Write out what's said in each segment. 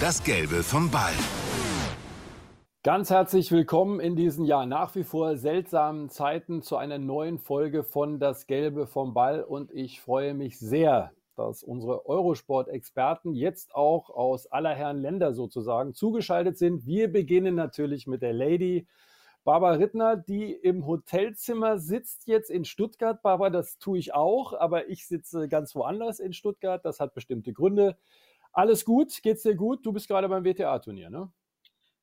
Das Gelbe vom Ball. Ganz herzlich willkommen in diesen ja nach wie vor seltsamen Zeiten zu einer neuen Folge von Das Gelbe vom Ball. Und ich freue mich sehr, dass unsere Eurosport-Experten jetzt auch aus aller Herren Länder sozusagen zugeschaltet sind. Wir beginnen natürlich mit der Lady Barbara Rittner, die im Hotelzimmer sitzt jetzt in Stuttgart. Barbara, das tue ich auch, aber ich sitze ganz woanders in Stuttgart. Das hat bestimmte Gründe. Alles gut? Geht's dir gut? Du bist gerade beim WTA-Turnier, ne?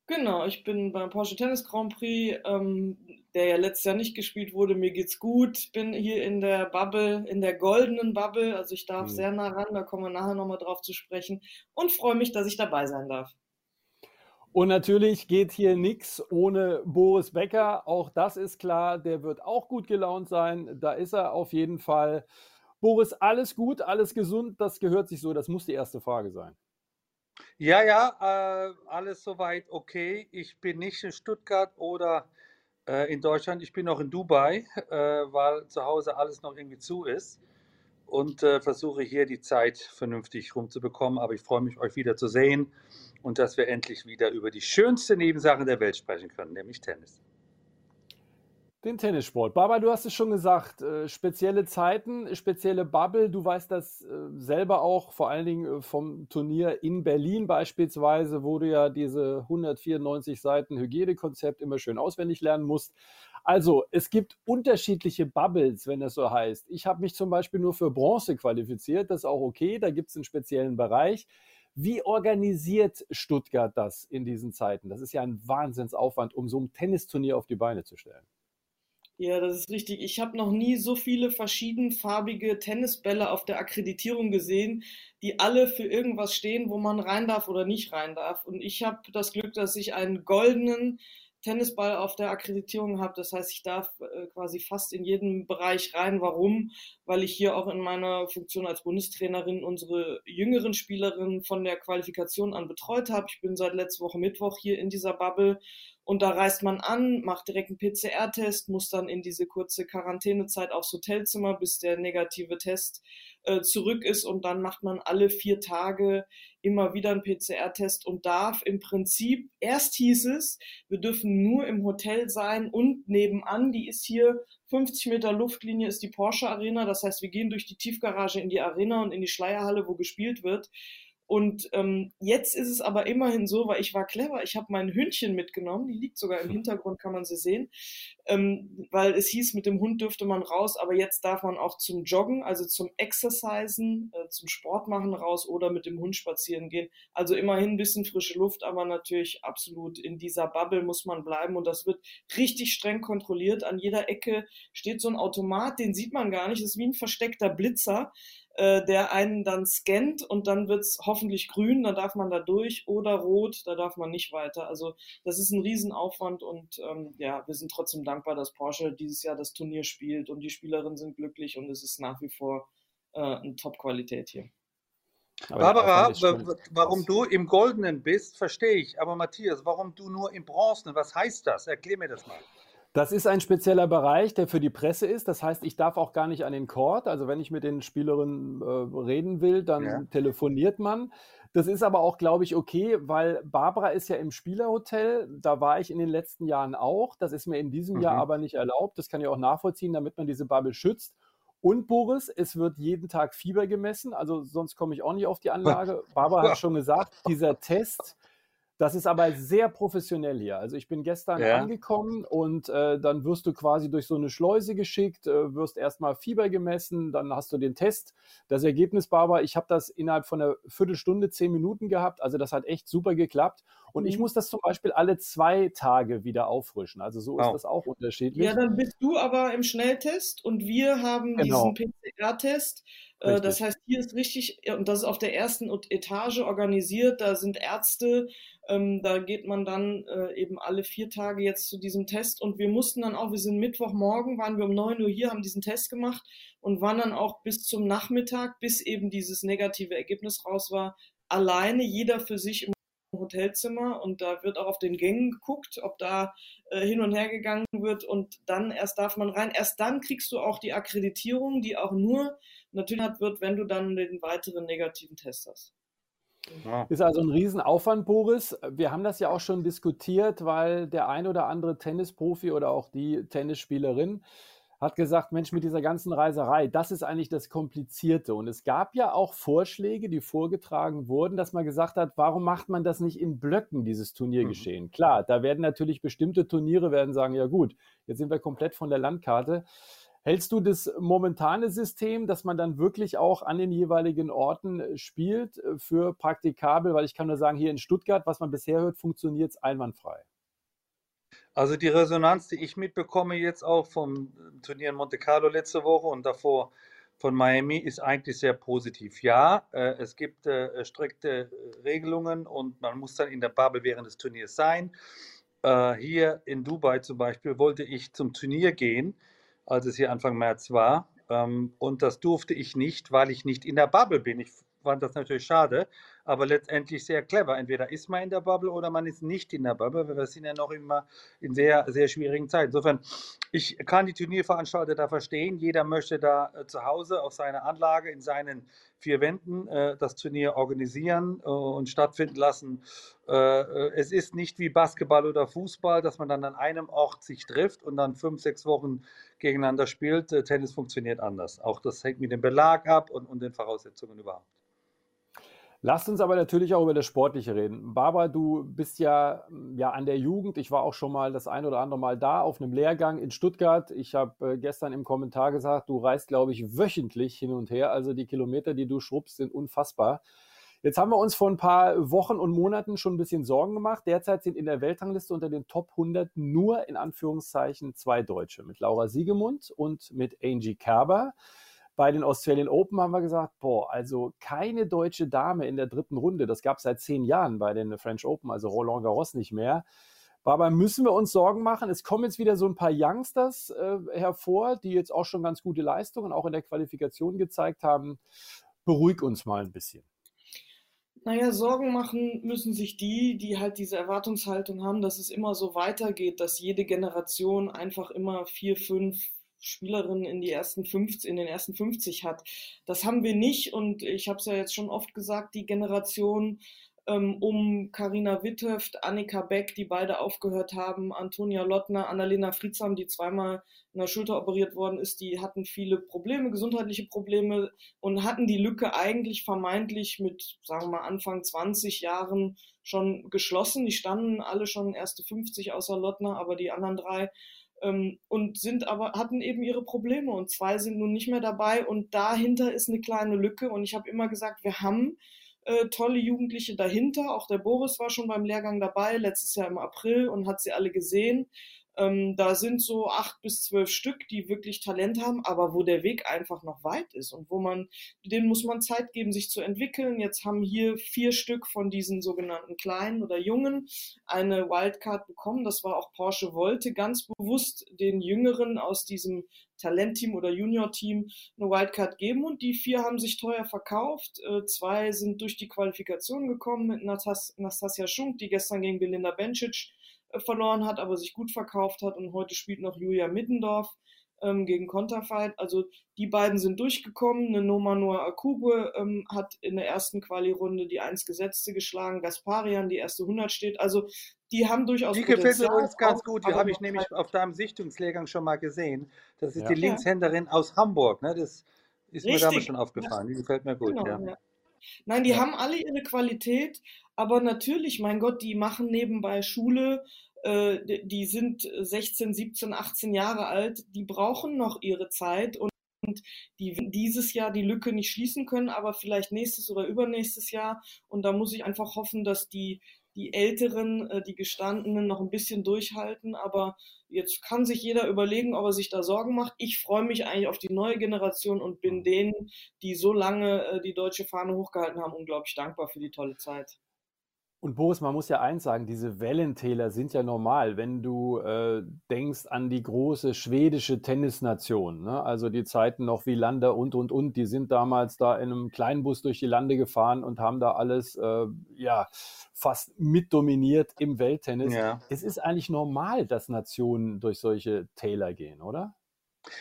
Genau, ich bin beim Porsche Tennis Grand Prix, ähm, der ja letztes Jahr nicht gespielt wurde. Mir geht's gut. Bin hier in der Bubble, in der goldenen Bubble. Also ich darf mhm. sehr nah ran, da kommen wir nachher nochmal drauf zu sprechen. Und freue mich, dass ich dabei sein darf. Und natürlich geht hier nichts ohne Boris Becker. Auch das ist klar. Der wird auch gut gelaunt sein. Da ist er auf jeden Fall. Boris, alles gut, alles gesund. Das gehört sich so. Das muss die erste Frage sein. Ja, ja, äh, alles soweit okay. Ich bin nicht in Stuttgart oder äh, in Deutschland. Ich bin noch in Dubai, äh, weil zu Hause alles noch irgendwie zu ist und äh, versuche hier die Zeit vernünftig rumzubekommen. Aber ich freue mich, euch wieder zu sehen und dass wir endlich wieder über die schönste Nebensache der Welt sprechen können, nämlich Tennis. Den Tennissport. Barbara, du hast es schon gesagt, äh, spezielle Zeiten, spezielle Bubble. Du weißt das äh, selber auch, vor allen Dingen äh, vom Turnier in Berlin beispielsweise, wo du ja diese 194 Seiten Hygienekonzept immer schön auswendig lernen musst. Also, es gibt unterschiedliche Bubbles, wenn das so heißt. Ich habe mich zum Beispiel nur für Bronze qualifiziert, das ist auch okay, da gibt es einen speziellen Bereich. Wie organisiert Stuttgart das in diesen Zeiten? Das ist ja ein Wahnsinnsaufwand, um so ein Tennisturnier auf die Beine zu stellen. Ja, das ist richtig. Ich habe noch nie so viele verschiedenfarbige Tennisbälle auf der Akkreditierung gesehen, die alle für irgendwas stehen, wo man rein darf oder nicht rein darf. Und ich habe das Glück, dass ich einen goldenen Tennisball auf der Akkreditierung habe. Das heißt, ich darf äh, quasi fast in jeden Bereich rein. Warum? Weil ich hier auch in meiner Funktion als Bundestrainerin unsere jüngeren Spielerinnen von der Qualifikation an betreut habe. Ich bin seit letzter Woche Mittwoch hier in dieser Bubble und da reist man an, macht direkt einen PCR-Test, muss dann in diese kurze Quarantänezeit aufs Hotelzimmer, bis der negative Test äh, zurück ist. Und dann macht man alle vier Tage immer wieder einen PCR-Test und darf im Prinzip, erst hieß es, wir dürfen nur im Hotel sein und nebenan, die ist hier 50 Meter Luftlinie ist die Porsche Arena. Das heißt, wir gehen durch die Tiefgarage in die Arena und in die Schleierhalle, wo gespielt wird. Und ähm, jetzt ist es aber immerhin so, weil ich war clever, ich habe mein Hündchen mitgenommen, die liegt sogar im Hintergrund, kann man sie sehen, ähm, weil es hieß, mit dem Hund dürfte man raus, aber jetzt darf man auch zum Joggen, also zum Exercisen, äh, zum Sport machen raus oder mit dem Hund spazieren gehen. Also immerhin ein bisschen frische Luft, aber natürlich absolut in dieser Bubble muss man bleiben und das wird richtig streng kontrolliert. An jeder Ecke steht so ein Automat, den sieht man gar nicht, das ist wie ein versteckter Blitzer äh, der einen dann scannt und dann wird's hoffentlich grün, dann darf man da durch oder rot, da darf man nicht weiter. Also das ist ein Riesenaufwand und ähm, ja, wir sind trotzdem dankbar, dass Porsche dieses Jahr das Turnier spielt und die Spielerinnen sind glücklich und es ist nach wie vor äh, eine Top-Qualität hier. Aber Barbara, warum du im Goldenen bist, verstehe ich. Aber Matthias, warum du nur im Bronzenen? Was heißt das? Erklär mir das mal. Das ist ein spezieller Bereich, der für die Presse ist. Das heißt, ich darf auch gar nicht an den Court. Also wenn ich mit den Spielerinnen äh, reden will, dann ja. telefoniert man. Das ist aber auch, glaube ich, okay, weil Barbara ist ja im Spielerhotel. Da war ich in den letzten Jahren auch. Das ist mir in diesem mhm. Jahr aber nicht erlaubt. Das kann ich auch nachvollziehen, damit man diese Bubble schützt. Und Boris, es wird jeden Tag Fieber gemessen, also sonst komme ich auch nicht auf die Anlage. Barbara hat schon gesagt, dieser Test, das ist aber sehr professionell hier. Also ich bin gestern ja. angekommen und äh, dann wirst du quasi durch so eine Schleuse geschickt, äh, wirst erstmal Fieber gemessen, dann hast du den Test. Das Ergebnis, Barbara, ich habe das innerhalb von einer Viertelstunde, zehn Minuten gehabt. Also das hat echt super geklappt. Und mhm. ich muss das zum Beispiel alle zwei Tage wieder auffrischen. Also so ist das auch unterschiedlich. Ja, dann bist du aber im Schnelltest und wir haben genau. diesen PCR-Test. Äh, das heißt, hier ist richtig, und das ist auf der ersten Etage organisiert, da sind Ärzte, ähm, da geht man dann äh, eben alle vier Tage jetzt zu diesem Test und wir mussten dann auch, wir sind Mittwochmorgen, waren wir um neun Uhr hier, haben diesen Test gemacht und waren dann auch bis zum Nachmittag, bis eben dieses negative Ergebnis raus war, alleine jeder für sich im Hotelzimmer und da wird auch auf den Gängen geguckt, ob da äh, hin und her gegangen wird und dann erst darf man rein. Erst dann kriegst du auch die Akkreditierung, die auch nur natürlich hat wird, wenn du dann den weiteren negativen Test hast. Ja. Ist also ein Riesenaufwand, Boris. Wir haben das ja auch schon diskutiert, weil der ein oder andere Tennisprofi oder auch die Tennisspielerin hat gesagt, Mensch, mit dieser ganzen Reiserei, das ist eigentlich das Komplizierte. Und es gab ja auch Vorschläge, die vorgetragen wurden, dass man gesagt hat, warum macht man das nicht in Blöcken, dieses Turniergeschehen? Mhm. Klar, da werden natürlich bestimmte Turniere werden sagen, ja gut, jetzt sind wir komplett von der Landkarte. Hältst du das momentane System, dass man dann wirklich auch an den jeweiligen Orten äh, spielt, äh, für praktikabel? Weil ich kann nur sagen, hier in Stuttgart, was man bisher hört, funktioniert es einwandfrei. Also die Resonanz, die ich mitbekomme jetzt auch vom äh, Turnier in Monte Carlo letzte Woche und davor von Miami, ist eigentlich sehr positiv. Ja, äh, es gibt äh, strikte Regelungen und man muss dann in der Bubble während des Turniers sein. Äh, hier in Dubai zum Beispiel wollte ich zum Turnier gehen als es hier Anfang März war. Ähm, und das durfte ich nicht, weil ich nicht in der Bubble bin. Ich fand das natürlich schade, aber letztendlich sehr clever. Entweder ist man in der Bubble oder man ist nicht in der Bubble, weil wir sind ja noch immer in sehr, sehr schwierigen Zeiten. Insofern, ich kann die Turnierveranstalter da verstehen. Jeder möchte da äh, zu Hause auf seiner Anlage, in seinen vier Wänden äh, das Turnier organisieren äh, und stattfinden lassen. Äh, äh, es ist nicht wie Basketball oder Fußball, dass man dann an einem Ort sich trifft und dann fünf, sechs Wochen gegeneinander spielt. Äh, Tennis funktioniert anders. Auch das hängt mit dem Belag ab und, und den Voraussetzungen überhaupt. Lasst uns aber natürlich auch über das Sportliche reden. Barbara, du bist ja, ja an der Jugend. Ich war auch schon mal das ein oder andere Mal da auf einem Lehrgang in Stuttgart. Ich habe äh, gestern im Kommentar gesagt, du reist, glaube ich, wöchentlich hin und her. Also die Kilometer, die du schrubbst, sind unfassbar. Jetzt haben wir uns vor ein paar Wochen und Monaten schon ein bisschen Sorgen gemacht. Derzeit sind in der Weltrangliste unter den Top 100 nur in Anführungszeichen zwei Deutsche, mit Laura Siegemund und mit Angie Kerber. Bei den Australian Open haben wir gesagt, boah, also keine deutsche Dame in der dritten Runde. Das gab es seit zehn Jahren bei den French Open, also Roland Garros nicht mehr. Dabei müssen wir uns Sorgen machen. Es kommen jetzt wieder so ein paar Youngsters äh, hervor, die jetzt auch schon ganz gute Leistungen auch in der Qualifikation gezeigt haben. Beruhig uns mal ein bisschen. Naja, Sorgen machen müssen sich die, die halt diese Erwartungshaltung haben, dass es immer so weitergeht, dass jede Generation einfach immer vier, fünf, Spielerinnen in die ersten 50, in den ersten 50 hat. Das haben wir nicht und ich habe es ja jetzt schon oft gesagt, die Generation ähm, um Karina Witthöft, Annika Beck, die beide aufgehört haben, Antonia Lottner, Annalena Friedsam, die zweimal in der Schulter operiert worden ist, die hatten viele Probleme, gesundheitliche Probleme und hatten die Lücke eigentlich vermeintlich mit, sagen wir mal, Anfang 20 Jahren schon geschlossen. Die standen alle schon erste 50 außer Lottner, aber die anderen drei ähm, und sind aber, hatten eben ihre Probleme und zwei sind nun nicht mehr dabei und dahinter ist eine kleine Lücke und ich habe immer gesagt, wir haben äh, tolle Jugendliche dahinter, auch der Boris war schon beim Lehrgang dabei, letztes Jahr im April und hat sie alle gesehen ähm, da sind so acht bis zwölf Stück, die wirklich Talent haben, aber wo der Weg einfach noch weit ist und wo man, denen muss man Zeit geben, sich zu entwickeln. Jetzt haben hier vier Stück von diesen sogenannten Kleinen oder Jungen eine Wildcard bekommen. Das war auch Porsche wollte ganz bewusst den Jüngeren aus diesem Talentteam oder Junior-Team eine Wildcard geben und die vier haben sich teuer verkauft. Äh, zwei sind durch die Qualifikation gekommen mit Natas Nastasia Schunk, die gestern gegen Belinda Bencic verloren hat, aber sich gut verkauft hat und heute spielt noch Julia Middendorf ähm, gegen Konterfight. Also die beiden sind durchgekommen. Eine Noma Noah Akube ähm, hat in der ersten Quali-Runde die eins Gesetzte geschlagen. Gasparian, die erste 100 steht. Also die haben durchaus Die gefällt mir übrigens ganz gut. Die habe ich nämlich auf deinem Sichtungslehrgang schon mal gesehen. Das ist ja. die Linkshänderin aus Hamburg. Ne? Das ist Richtig. mir damals schon aufgefallen. Die gefällt mir gut. Genau, ja. Nein, die haben alle ihre Qualität, aber natürlich, mein Gott, die machen nebenbei Schule, äh, die sind 16, 17, 18 Jahre alt, die brauchen noch ihre Zeit und die dieses Jahr die Lücke nicht schließen können, aber vielleicht nächstes oder übernächstes Jahr. Und da muss ich einfach hoffen, dass die, die Älteren, äh, die Gestandenen noch ein bisschen durchhalten. Aber jetzt kann sich jeder überlegen, ob er sich da Sorgen macht. Ich freue mich eigentlich auf die neue Generation und bin denen, die so lange äh, die deutsche Fahne hochgehalten haben, unglaublich dankbar für die tolle Zeit. Und Boris, man muss ja eins sagen, diese Wellentäler sind ja normal, wenn du äh, denkst an die große schwedische Tennisnation. Ne? Also die Zeiten noch wie Lander und, und, und, die sind damals da in einem kleinen Bus durch die Lande gefahren und haben da alles, äh, ja, fast mitdominiert im Welttennis. Ja. Es ist eigentlich normal, dass Nationen durch solche Täler gehen, oder?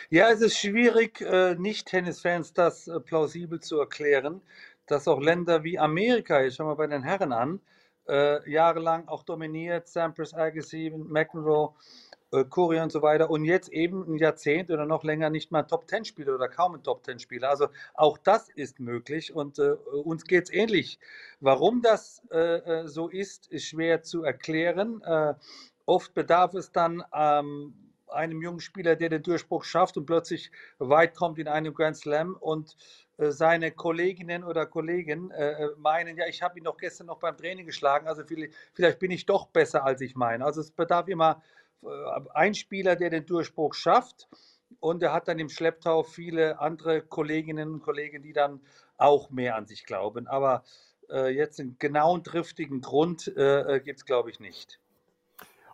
Ja, es ist schwierig, äh, Nicht-Tennisfans das äh, plausibel zu erklären dass auch Länder wie Amerika, jetzt schauen wir bei den Herren an, äh, jahrelang auch dominiert, Sampras, Agassi, McEnroe, äh, Korea und so weiter und jetzt eben ein Jahrzehnt oder noch länger nicht mal Top-10-Spieler oder kaum ein Top-10-Spieler. Also auch das ist möglich und äh, uns geht es ähnlich. Warum das äh, äh, so ist, ist schwer zu erklären. Äh, oft bedarf es dann ähm, einem jungen Spieler, der den Durchbruch schafft und plötzlich weit kommt in einem Grand Slam und äh, seine Kolleginnen oder Kollegen äh, meinen, ja, ich habe ihn doch gestern noch beim Training geschlagen, also vielleicht, bin ich doch besser, als ich meine. Also es bedarf immer äh, ein Spieler, der den Durchbruch schafft und er hat dann im Schlepptau viele andere Kolleginnen und Kollegen, die dann auch mehr an sich glauben. Aber äh, jetzt einen genauen, triftigen Grund äh, gibt es, glaube ich, nicht.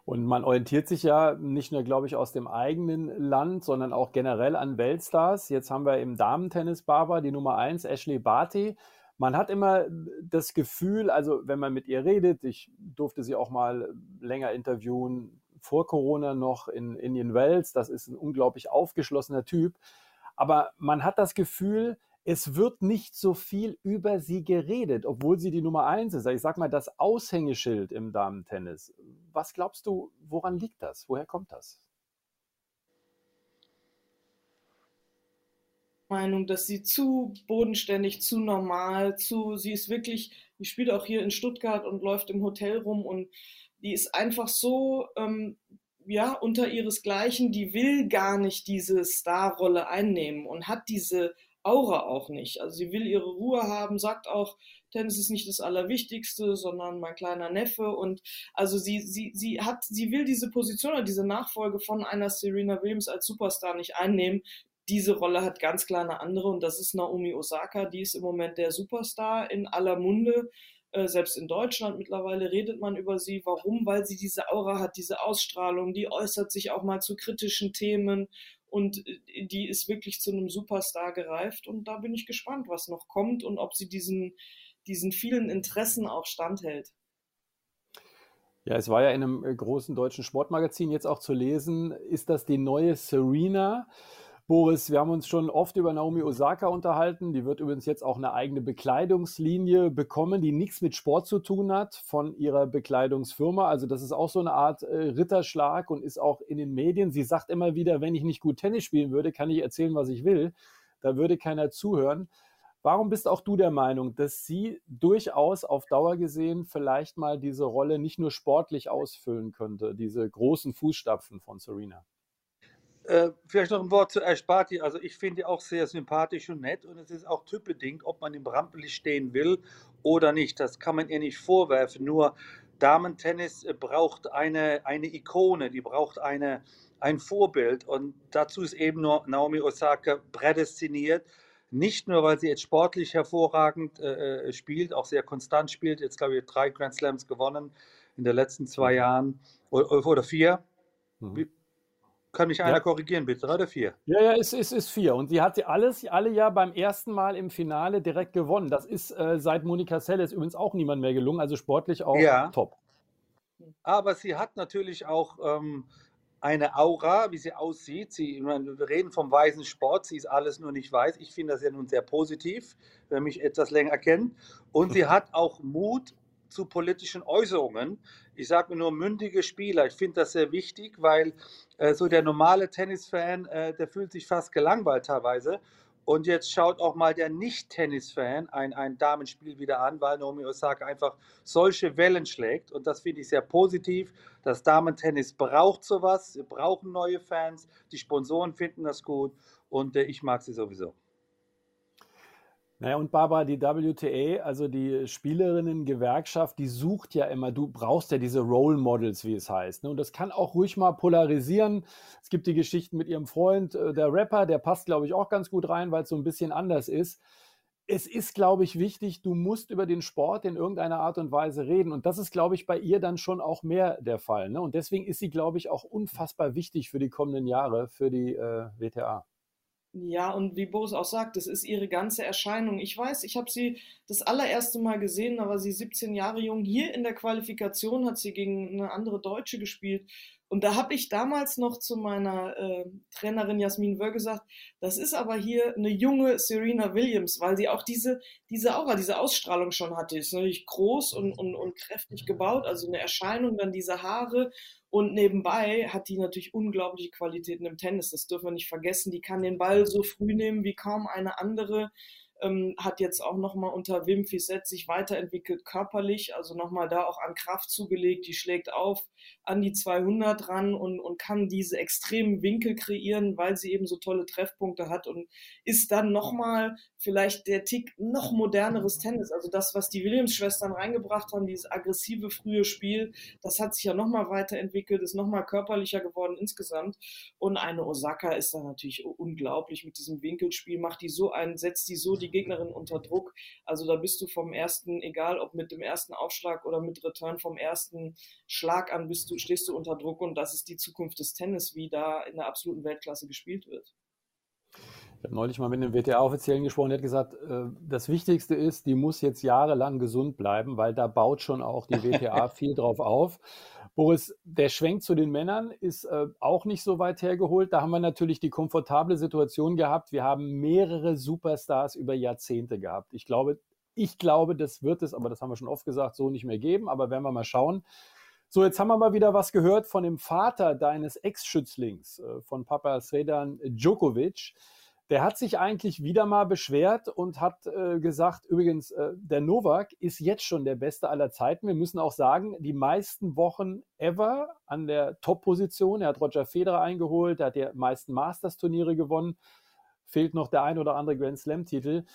Und man orientiert sich ja nicht nur, glaube ich, aus dem eigenen Land, sondern auch generell an Weltstars. Jetzt haben wir im Damentennis Barbara die Nummer eins, Ashley Barty. Man hat immer das Gefühl, also wenn man mit ihr redet, ich durfte sie auch mal länger interviewen, vor Corona noch in Indian Wells, das ist ein unglaublich aufgeschlossener Typ. Aber man hat das Gefühl, es wird nicht so viel über sie geredet, obwohl sie die Nummer eins ist. Ich sag mal, das Aushängeschild im Damentennis. Was glaubst du, woran liegt das? Woher kommt das? Meinung, dass sie zu bodenständig, zu normal, zu, sie ist wirklich, die spielt auch hier in Stuttgart und läuft im Hotel rum und die ist einfach so, ähm, ja, unter ihresgleichen, die will gar nicht diese Starrolle einnehmen und hat diese Aura auch nicht. Also sie will ihre Ruhe haben, sagt auch, Tennis ist nicht das Allerwichtigste, sondern mein kleiner Neffe. Und also sie, sie, sie hat, sie will diese Position oder diese Nachfolge von einer Serena Williams als Superstar nicht einnehmen. Diese Rolle hat ganz klar eine andere und das ist Naomi Osaka. Die ist im Moment der Superstar in aller Munde. Äh, selbst in Deutschland mittlerweile redet man über sie. Warum? Weil sie diese Aura hat, diese Ausstrahlung, die äußert sich auch mal zu kritischen Themen und äh, die ist wirklich zu einem Superstar gereift und da bin ich gespannt, was noch kommt und ob sie diesen, diesen vielen Interessen auch standhält. Ja, es war ja in einem äh, großen deutschen Sportmagazin jetzt auch zu lesen, ist das die neue Serena? Boris, wir haben uns schon oft über Naomi Osaka unterhalten. Die wird übrigens jetzt auch eine eigene Bekleidungslinie bekommen, die nichts mit Sport zu tun hat von ihrer Bekleidungsfirma. Also das ist auch so eine Art äh, Ritterschlag und ist auch in den Medien. Sie sagt immer wieder, wenn ich nicht gut Tennis spielen würde, kann ich erzählen, was ich will. Da würde keiner zuhören. Warum bist auch du der Meinung, dass sie durchaus auf Dauer gesehen vielleicht mal diese Rolle nicht nur sportlich ausfüllen könnte, diese großen Fußstapfen von Serena? Äh, vielleicht noch ein Wort zu Ash Barty. Also ich finde die auch sehr sympathisch und nett und es ist auch typbedingt, ob man im Rampenlicht stehen will oder nicht. Das kann man ihr nicht vorwerfen. Nur Damentennis braucht eine, eine Ikone, die braucht eine, ein Vorbild und dazu ist eben nur Naomi Osaka prädestiniert. Nicht nur, weil sie jetzt sportlich hervorragend äh, äh spielt, auch sehr konstant spielt. Jetzt glaube ich drei Grand Slams gewonnen in den letzten zwei mhm. Jahren oder, oder vier. Mhm. Kann mich einer ja. korrigieren, bitte? Drei oder vier? Ja, ja, es ist, ist, vier. Und sie hat sie alles, alle ja beim ersten Mal im Finale direkt gewonnen. Das ist äh, seit Monika Seles übrigens auch niemand mehr gelungen, also sportlich auch ja. top. Aber sie hat natürlich auch ähm, eine Aura, wie sie aussieht. Sie, meine, wir reden vom weißen Sport, sie ist alles nur nicht weiß. Ich finde das ja nun sehr positiv, wer mich etwas länger kennt. Und sie hat auch Mut zu politischen Äußerungen. Ich sage nur mündige Spieler. Ich finde das sehr wichtig, weil äh, so der normale Tennisfan, äh, der fühlt sich fast gelangweilt teilweise. Und jetzt schaut auch mal der Nicht-Tennis-Fan ein, ein Damenspiel wieder an, weil Naomi Osaka einfach solche Wellen schlägt. Und das finde ich sehr positiv. Das Damentennis braucht sowas. Wir brauchen neue Fans. Die Sponsoren finden das gut. Und äh, ich mag sie sowieso. Naja, und Barbara, die WTA, also die Spielerinnen-Gewerkschaft, die sucht ja immer, du brauchst ja diese Role Models, wie es heißt. Ne? Und das kann auch ruhig mal polarisieren. Es gibt die Geschichten mit ihrem Freund, äh, der Rapper, der passt, glaube ich, auch ganz gut rein, weil es so ein bisschen anders ist. Es ist, glaube ich, wichtig, du musst über den Sport in irgendeiner Art und Weise reden. Und das ist, glaube ich, bei ihr dann schon auch mehr der Fall. Ne? Und deswegen ist sie, glaube ich, auch unfassbar wichtig für die kommenden Jahre, für die äh, WTA. Ja, und wie Boris auch sagt, das ist ihre ganze Erscheinung. Ich weiß, ich habe sie das allererste Mal gesehen, da war sie 17 Jahre jung. Hier in der Qualifikation hat sie gegen eine andere Deutsche gespielt Und da habe ich damals noch zu meiner äh, Trainerin Jasmin Wöhr gesagt, das ist aber hier eine junge Serena Williams, weil sie auch diese, diese Aura, diese Ausstrahlung schon hatte. Ist natürlich groß und, und, und kräftig gebaut, also eine Erscheinung, dann diese Haare. Und nebenbei hat die natürlich unglaubliche Qualitäten im Tennis. Das dürfen wir nicht vergessen. Die kann den Ball so früh nehmen wie kaum eine andere ähm, hat jetzt auch nochmal unter Wim Fissett sich weiterentwickelt körperlich, also nochmal da auch an Kraft zugelegt, die schlägt auf an die 200 ran und, und kann diese extremen Winkel kreieren, weil sie eben so tolle Treffpunkte hat und ist dann nochmal vielleicht der Tick noch moderneres Tennis. Also das, was die Williams-Schwestern reingebracht haben, dieses aggressive frühe Spiel, das hat sich ja nochmal weiterentwickelt, ist nochmal körperlicher geworden insgesamt. Und eine Osaka ist da natürlich unglaublich mit diesem Winkelspiel, macht die so ein, setzt die so die Gegnerin unter Druck. Also da bist du vom ersten, egal ob mit dem ersten Aufschlag oder mit Return vom ersten Schlag an, bist du, stehst du unter Druck und das ist die Zukunft des Tennis, wie da in der absoluten Weltklasse gespielt wird. Ich habe neulich mal mit einem WTA-Offiziellen gesprochen, der hat gesagt, äh, das Wichtigste ist, die muss jetzt jahrelang gesund bleiben, weil da baut schon auch die WTA viel drauf auf. Boris, der Schwenk zu den Männern ist äh, auch nicht so weit hergeholt. Da haben wir natürlich die komfortable Situation gehabt. Wir haben mehrere Superstars über Jahrzehnte gehabt. Ich glaube, ich glaube, das wird es, aber das haben wir schon oft gesagt, so nicht mehr geben. Aber werden wir mal schauen. So, jetzt haben wir mal wieder was gehört von dem Vater deines Ex-Schützlings, äh, von Papa Sredan Djokovic. Der hat sich eigentlich wieder mal beschwert und hat äh, gesagt, übrigens, äh, der Novak ist jetzt schon der Beste aller Zeiten. Wir müssen auch sagen, die meisten Wochen ever an der Top-Position. Er hat Roger Federer eingeholt, er hat die meisten Masters-Turniere gewonnen. Fehlt noch der ein oder andere Grand Slam-Titel.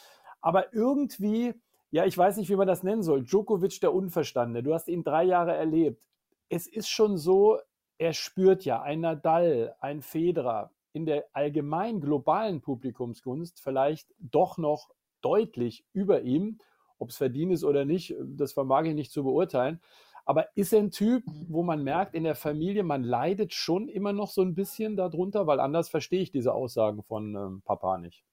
Aber irgendwie, ja, ich weiß nicht, wie man das nennen soll. Djokovic, der Unverstandene. Du hast ihn drei Jahre erlebt. Es ist schon so, er spürt ja ein Nadal, ein Federer, in der allgemein globalen Publikumsgunst vielleicht doch noch deutlich über ihm. Ob es verdient ist oder nicht, das vermag ich nicht zu beurteilen. Aber ist ein Typ, wo man merkt, in der Familie, man leidet schon immer noch so ein bisschen darunter, weil anders verstehe ich diese Aussagen von ähm, Papa nicht.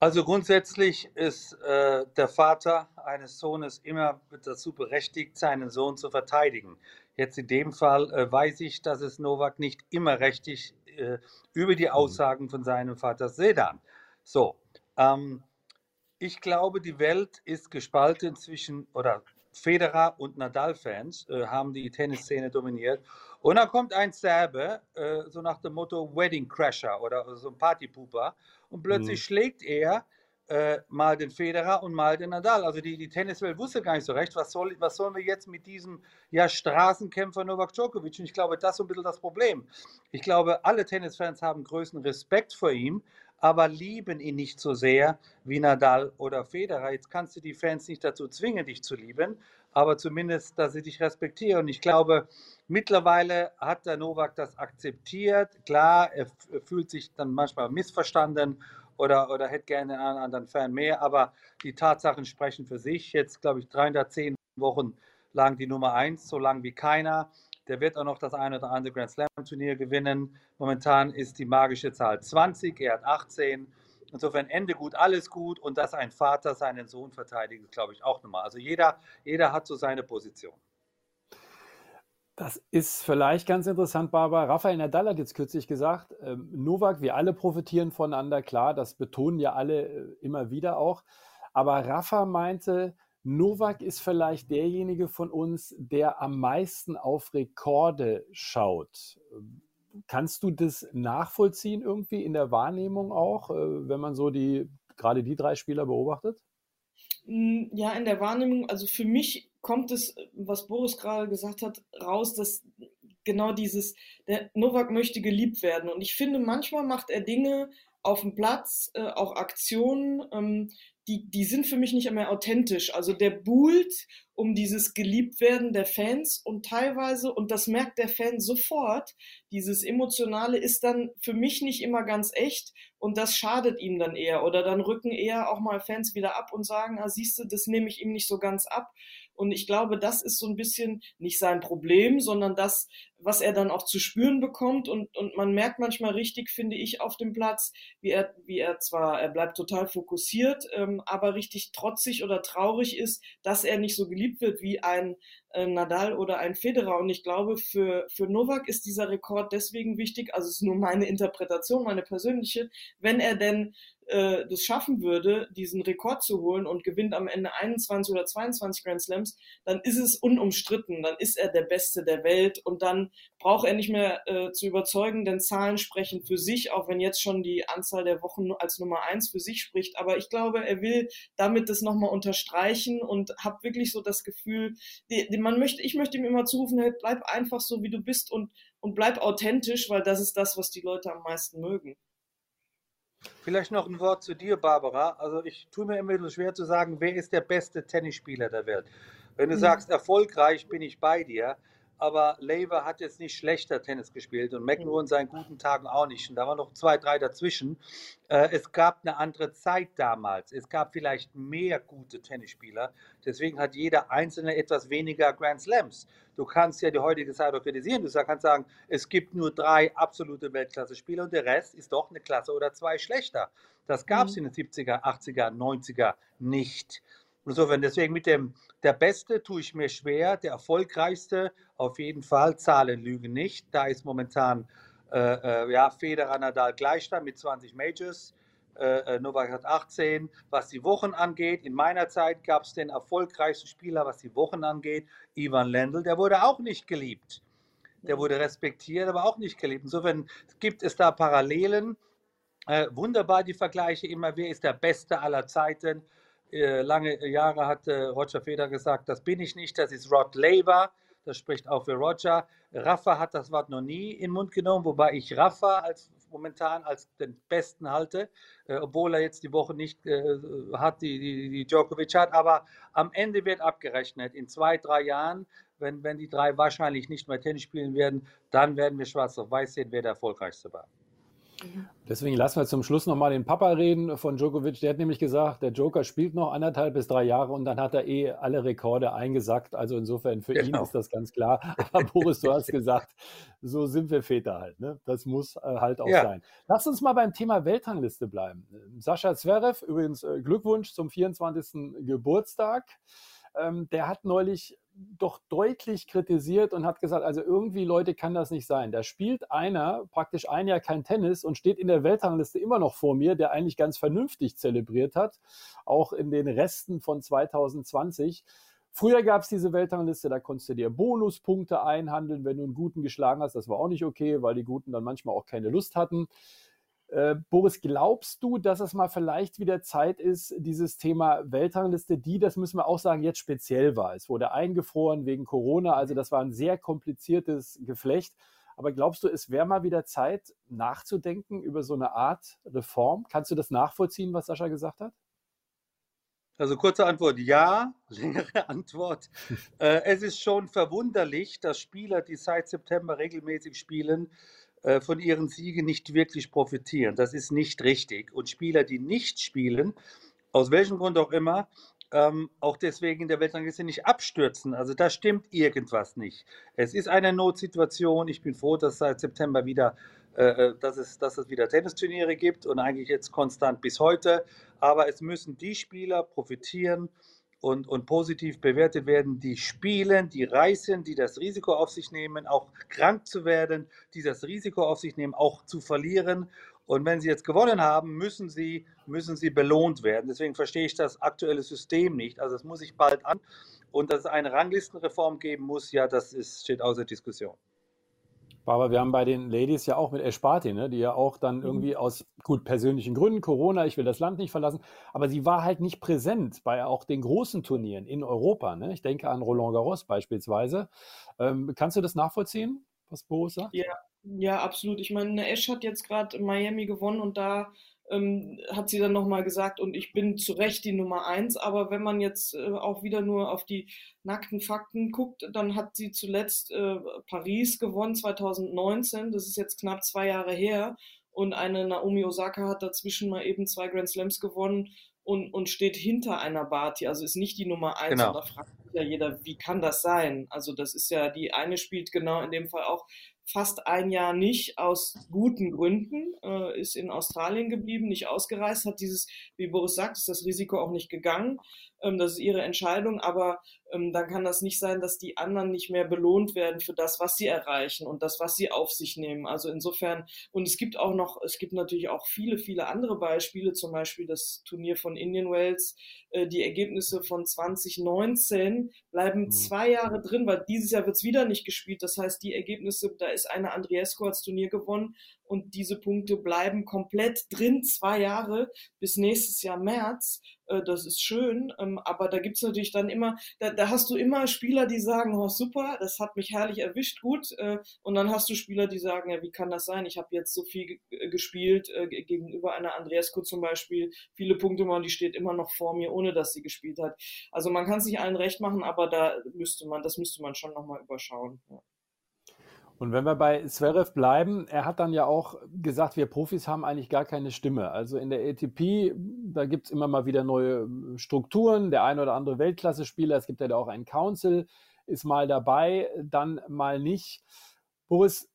Also grundsätzlich ist äh, der Vater eines Sohnes immer dazu berechtigt, seinen Sohn zu verteidigen. Jetzt in dem Fall äh, weiß ich, dass es Novak nicht immer richtig äh, über die mhm. Aussagen von seinem Vater Sedan. So, ähm, ich glaube, die Welt ist gespalten zwischen, oder Federer und Nadal-Fans äh, haben die Tennisszene dominiert. Und dann kommt ein Serbe, äh, so nach dem Motto Wedding Crasher oder so ein Partypooper, und plötzlich mhm. schlägt er äh, mal den Federer und mal den Nadal. Also die, die Tenniswelt wusste gar nicht so recht, was, soll, was sollen wir jetzt mit diesem ja, Straßenkämpfer Novak Djokovic? Und ich glaube, das ist ein bisschen das Problem. Ich glaube, alle Tennisfans haben größten Respekt vor ihm, aber lieben ihn nicht so sehr wie Nadal oder Federer. Jetzt kannst du die Fans nicht dazu zwingen, dich zu lieben, aber zumindest, dass sie dich respektieren. Und ich glaube, mittlerweile hat der Novak das akzeptiert. Klar, er fühlt sich dann manchmal missverstanden oder, oder hätte gerne einen anderen Fan mehr. Aber die Tatsachen sprechen für sich. Jetzt, glaube ich, 310 Wochen lang die Nummer 1, so lang wie keiner. Der wird auch noch das eine oder andere Grand Slam Turnier gewinnen. Momentan ist die magische Zahl 20, er hat 18. Insofern Ende gut, alles gut. Und dass ein Vater seinen Sohn verteidigt, glaube ich, auch nochmal. Also jeder, jeder hat so seine Position. Das ist vielleicht ganz interessant, Barbara. Rafael Nadal hat jetzt kürzlich gesagt, ähm, Novak, wir alle profitieren voneinander, klar, das betonen ja alle äh, immer wieder auch. Aber Rafa meinte, Novak ist vielleicht derjenige von uns, der am meisten auf Rekorde schaut. Kannst du das nachvollziehen irgendwie in der Wahrnehmung auch, äh, wenn man so die gerade die drei Spieler beobachtet? Hm, ja, in der Wahrnehmung, also für mich kommt es, was Boris gerade gesagt hat, raus, dass genau dieses, der Novak möchte geliebt werden. Und ich finde, manchmal macht er Dinge auf dem Platz, äh, auch Aktionen, ähm, die, die sind für mich nicht mehr authentisch. Also der buhlt um dieses Geliebtwerden der Fans und teilweise, und das merkt der Fan sofort, dieses Emotionale ist dann für mich nicht immer ganz echt und das schadet ihm dann eher. Oder dann rücken eher auch mal Fans wieder ab und sagen, ah, siehst du, das nehme ich ihm nicht so ganz ab. Und ich glaube, das ist so ein bisschen nicht sein Problem, sondern das was er dann auch zu spüren bekommt und, und man merkt manchmal richtig, finde ich, auf dem Platz, wie er, wie er zwar, er bleibt total fokussiert, ähm, aber richtig trotzig oder traurig ist, dass er nicht so geliebt wird wie ein Nadal oder ein Federer. Und ich glaube, für, für Novak ist dieser Rekord deswegen wichtig, also es ist nur meine Interpretation, meine persönliche, wenn er denn äh, das schaffen würde, diesen Rekord zu holen und gewinnt am Ende 21 oder 22 Grand Slams, dann ist es unumstritten, dann ist er der Beste der Welt und dann braucht er nicht mehr äh, zu überzeugen, denn Zahlen sprechen für sich, auch wenn jetzt schon die Anzahl der Wochen als Nummer eins für sich spricht. Aber ich glaube, er will damit das nochmal unterstreichen und habe wirklich so das Gefühl, die, die, man möchte, ich möchte ihm immer zurufen, hey, bleib einfach so, wie du bist und, und bleib authentisch, weil das ist das, was die Leute am meisten mögen. Vielleicht noch ein Wort zu dir, Barbara. Also ich tue mir immer so schwer zu sagen, wer ist der beste Tennisspieler der Welt. Wenn du mhm. sagst, erfolgreich bin ich bei dir, aber Lever hat jetzt nicht schlechter Tennis gespielt und McEnroe in seinen guten Tagen auch nicht. Und da waren noch zwei, drei dazwischen. Äh, es gab eine andere Zeit damals. Es gab vielleicht mehr gute Tennisspieler. Deswegen hat jeder Einzelne etwas weniger Grand Slams. Du kannst ja die heutige Zeit auch kritisieren. Du kannst sagen, es gibt nur drei absolute Weltklasse-Spieler und der Rest ist doch eine Klasse oder zwei schlechter. Das gab es mhm. in den 70er, 80er, 90er nicht. Insofern, deswegen mit dem, der Beste tue ich mir schwer, der erfolgreichste auf jeden Fall, Zahlen lügen nicht. Da ist momentan äh, äh, ja, Federer Nadal Gleichstand mit 20 Majors. Äh, äh, Novak hat 18. Was die Wochen angeht, in meiner Zeit gab es den erfolgreichsten Spieler, was die Wochen angeht, Ivan Lendl. Der wurde auch nicht geliebt. Der wurde respektiert, aber auch nicht geliebt. Insofern gibt es da Parallelen. Äh, wunderbar die Vergleiche immer. Wer ist der Beste aller Zeiten? Äh, lange Jahre hat äh, Roger Feder gesagt, das bin ich nicht, das ist Rod Laver. Das spricht auch für Roger. Rafa hat das Wort noch nie in den Mund genommen, wobei ich Rafa als momentan als den Besten halte, äh, obwohl er jetzt die Woche nicht äh, hat, die, die, die Djokovic hat. Aber am Ende wird abgerechnet. In zwei, drei Jahren, wenn, wenn die drei wahrscheinlich nicht mehr Tennis spielen werden, dann werden wir schwarz auf weiß sehen, wer der erfolgreichste war. Deswegen lassen wir zum Schluss nochmal den Papa reden von Djokovic. Der hat nämlich gesagt, der Joker spielt noch anderthalb bis drei Jahre und dann hat er eh alle Rekorde eingesackt. Also insofern für genau. ihn ist das ganz klar. Aber Boris, du hast gesagt, so sind wir Väter halt. Ne? Das muss äh, halt auch ja. sein. Lass uns mal beim Thema Weltrangliste bleiben. Sascha Zverev, übrigens äh, Glückwunsch zum 24. Geburtstag. Ähm, der hat neulich doch deutlich kritisiert und hat gesagt, also irgendwie, Leute, kann das nicht sein. Da spielt einer praktisch ein Jahr kein Tennis und steht in der Weltrangliste immer noch vor mir, der eigentlich ganz vernünftig zelebriert hat, auch in den Resten von 2020. Früher gab es diese Weltrangliste, da konntest du dir Bonuspunkte einhandeln, wenn du einen Guten geschlagen hast. Das war auch nicht okay, weil die Guten dann manchmal auch keine Lust hatten. Äh, Boris, glaubst du, dass es mal vielleicht wieder Zeit ist, dieses Thema Weltrangliste, die, das müssen wir auch sagen, jetzt speziell war? Es wurde eingefroren wegen Corona, also das war ein sehr kompliziertes Geflecht. Aber glaubst du, es wäre mal wieder Zeit, nachzudenken über so eine Art Reform? Kannst du das nachvollziehen, was Sascha gesagt hat? Also kurze Antwort ja, längere Antwort. äh, es ist schon verwunderlich, dass Spieler, die seit September regelmäßig spielen, von ihren Siegen nicht wirklich profitieren. Das ist nicht richtig. Und Spieler, die nicht spielen, aus welchem Grund auch immer, ähm, auch deswegen in der Weltrangliste nicht abstürzen. Also da stimmt irgendwas nicht. Es ist eine Notsituation. Ich bin froh, dass seit September wieder, äh, äh dass, es, dass es wieder Tennisturniere gibt und eigentlich jetzt konstant bis heute. Aber es müssen die Spieler profitieren, und, und positiv bewertet werden, die spielen, die reisen, die das Risiko auf sich nehmen, auch krank zu werden, die das Risiko auf sich nehmen, auch zu verlieren. Und wenn sie jetzt gewonnen haben, müssen sie, müssen sie belohnt werden. Deswegen verstehe ich das aktuelle System nicht. Also es muss sich bald an. Und dass es eine Ranglistenreform geben muss, ja, das ist, steht außer Diskussion. Aber wir haben bei den Ladies ja auch mit Esparti, ne, die ja auch dann mhm. irgendwie aus gut persönlichen Gründen, Corona, ich will das Land nicht verlassen, aber sie war halt nicht präsent bei auch den großen Turnieren in Europa. Ne? Ich denke an Roland Garros beispielsweise. Ähm, kannst du das nachvollziehen, was Boris sagt? Ja, ja, absolut. Ich meine, Esch hat jetzt gerade Miami gewonnen und da ähm, hat sie dann nochmal gesagt, und ich bin zu Recht die Nummer eins, aber wenn man jetzt äh, auch wieder nur auf die nackten Fakten guckt, dann hat sie zuletzt äh, Paris gewonnen 2019, das ist jetzt knapp zwei Jahre her, und eine Naomi Osaka hat dazwischen mal eben zwei Grand Slams gewonnen und, und steht hinter einer Barty, also ist nicht die Nummer eins. Genau. Und da fragt sich ja jeder, wie kann das sein? Also das ist ja, die eine spielt genau in dem Fall auch fast ein Jahr nicht aus guten Gründen, äh, ist in Australien geblieben, nicht ausgereist, hat dieses, wie Boris sagt, ist das Risiko auch nicht gegangen. Ähm, das ist ihre Entscheidung, aber ähm, dann kann das nicht sein, dass die anderen nicht mehr belohnt werden für das, was sie erreichen und das, was sie auf sich nehmen. Also insofern, und es gibt auch noch, es gibt natürlich auch viele, viele andere Beispiele, zum Beispiel das Turnier von Indian Wells, äh, die Ergebnisse von 2019 bleiben mhm. zwei Jahre drin, weil dieses Jahr wird es wieder nicht gespielt. Das heißt, die Ergebnisse, da ist eine Andriesco als Turnier gewonnen und diese Punkte bleiben komplett drin, zwei Jahre bis nächstes Jahr März. Äh, das ist schön, ähm, aber da gibt's natürlich dann immer, da, da, hast du immer Spieler, die sagen, oh super, das hat mich herrlich erwischt, gut. Äh, und dann hast du Spieler, die sagen, ja, wie kann das sein? Ich habe jetzt so viel gespielt äh, gegenüber einer Andreesco zum Beispiel, viele Punkte machen, die steht immer noch vor mir, ohne dass sie gespielt hat. Also man kann es nicht allen recht machen, aber da müsste man, das müsste man schon nochmal überschauen. Ja. Und wenn wir bei Zverev bleiben, er hat dann ja auch gesagt, wir Profis haben eigentlich gar keine Stimme. Also in der ATP, da gibt es immer mal wieder neue Strukturen, der ein oder andere Weltklasse-Spieler, es gibt ja da auch einen Council, ist mal dabei, dann mal nicht. Boris,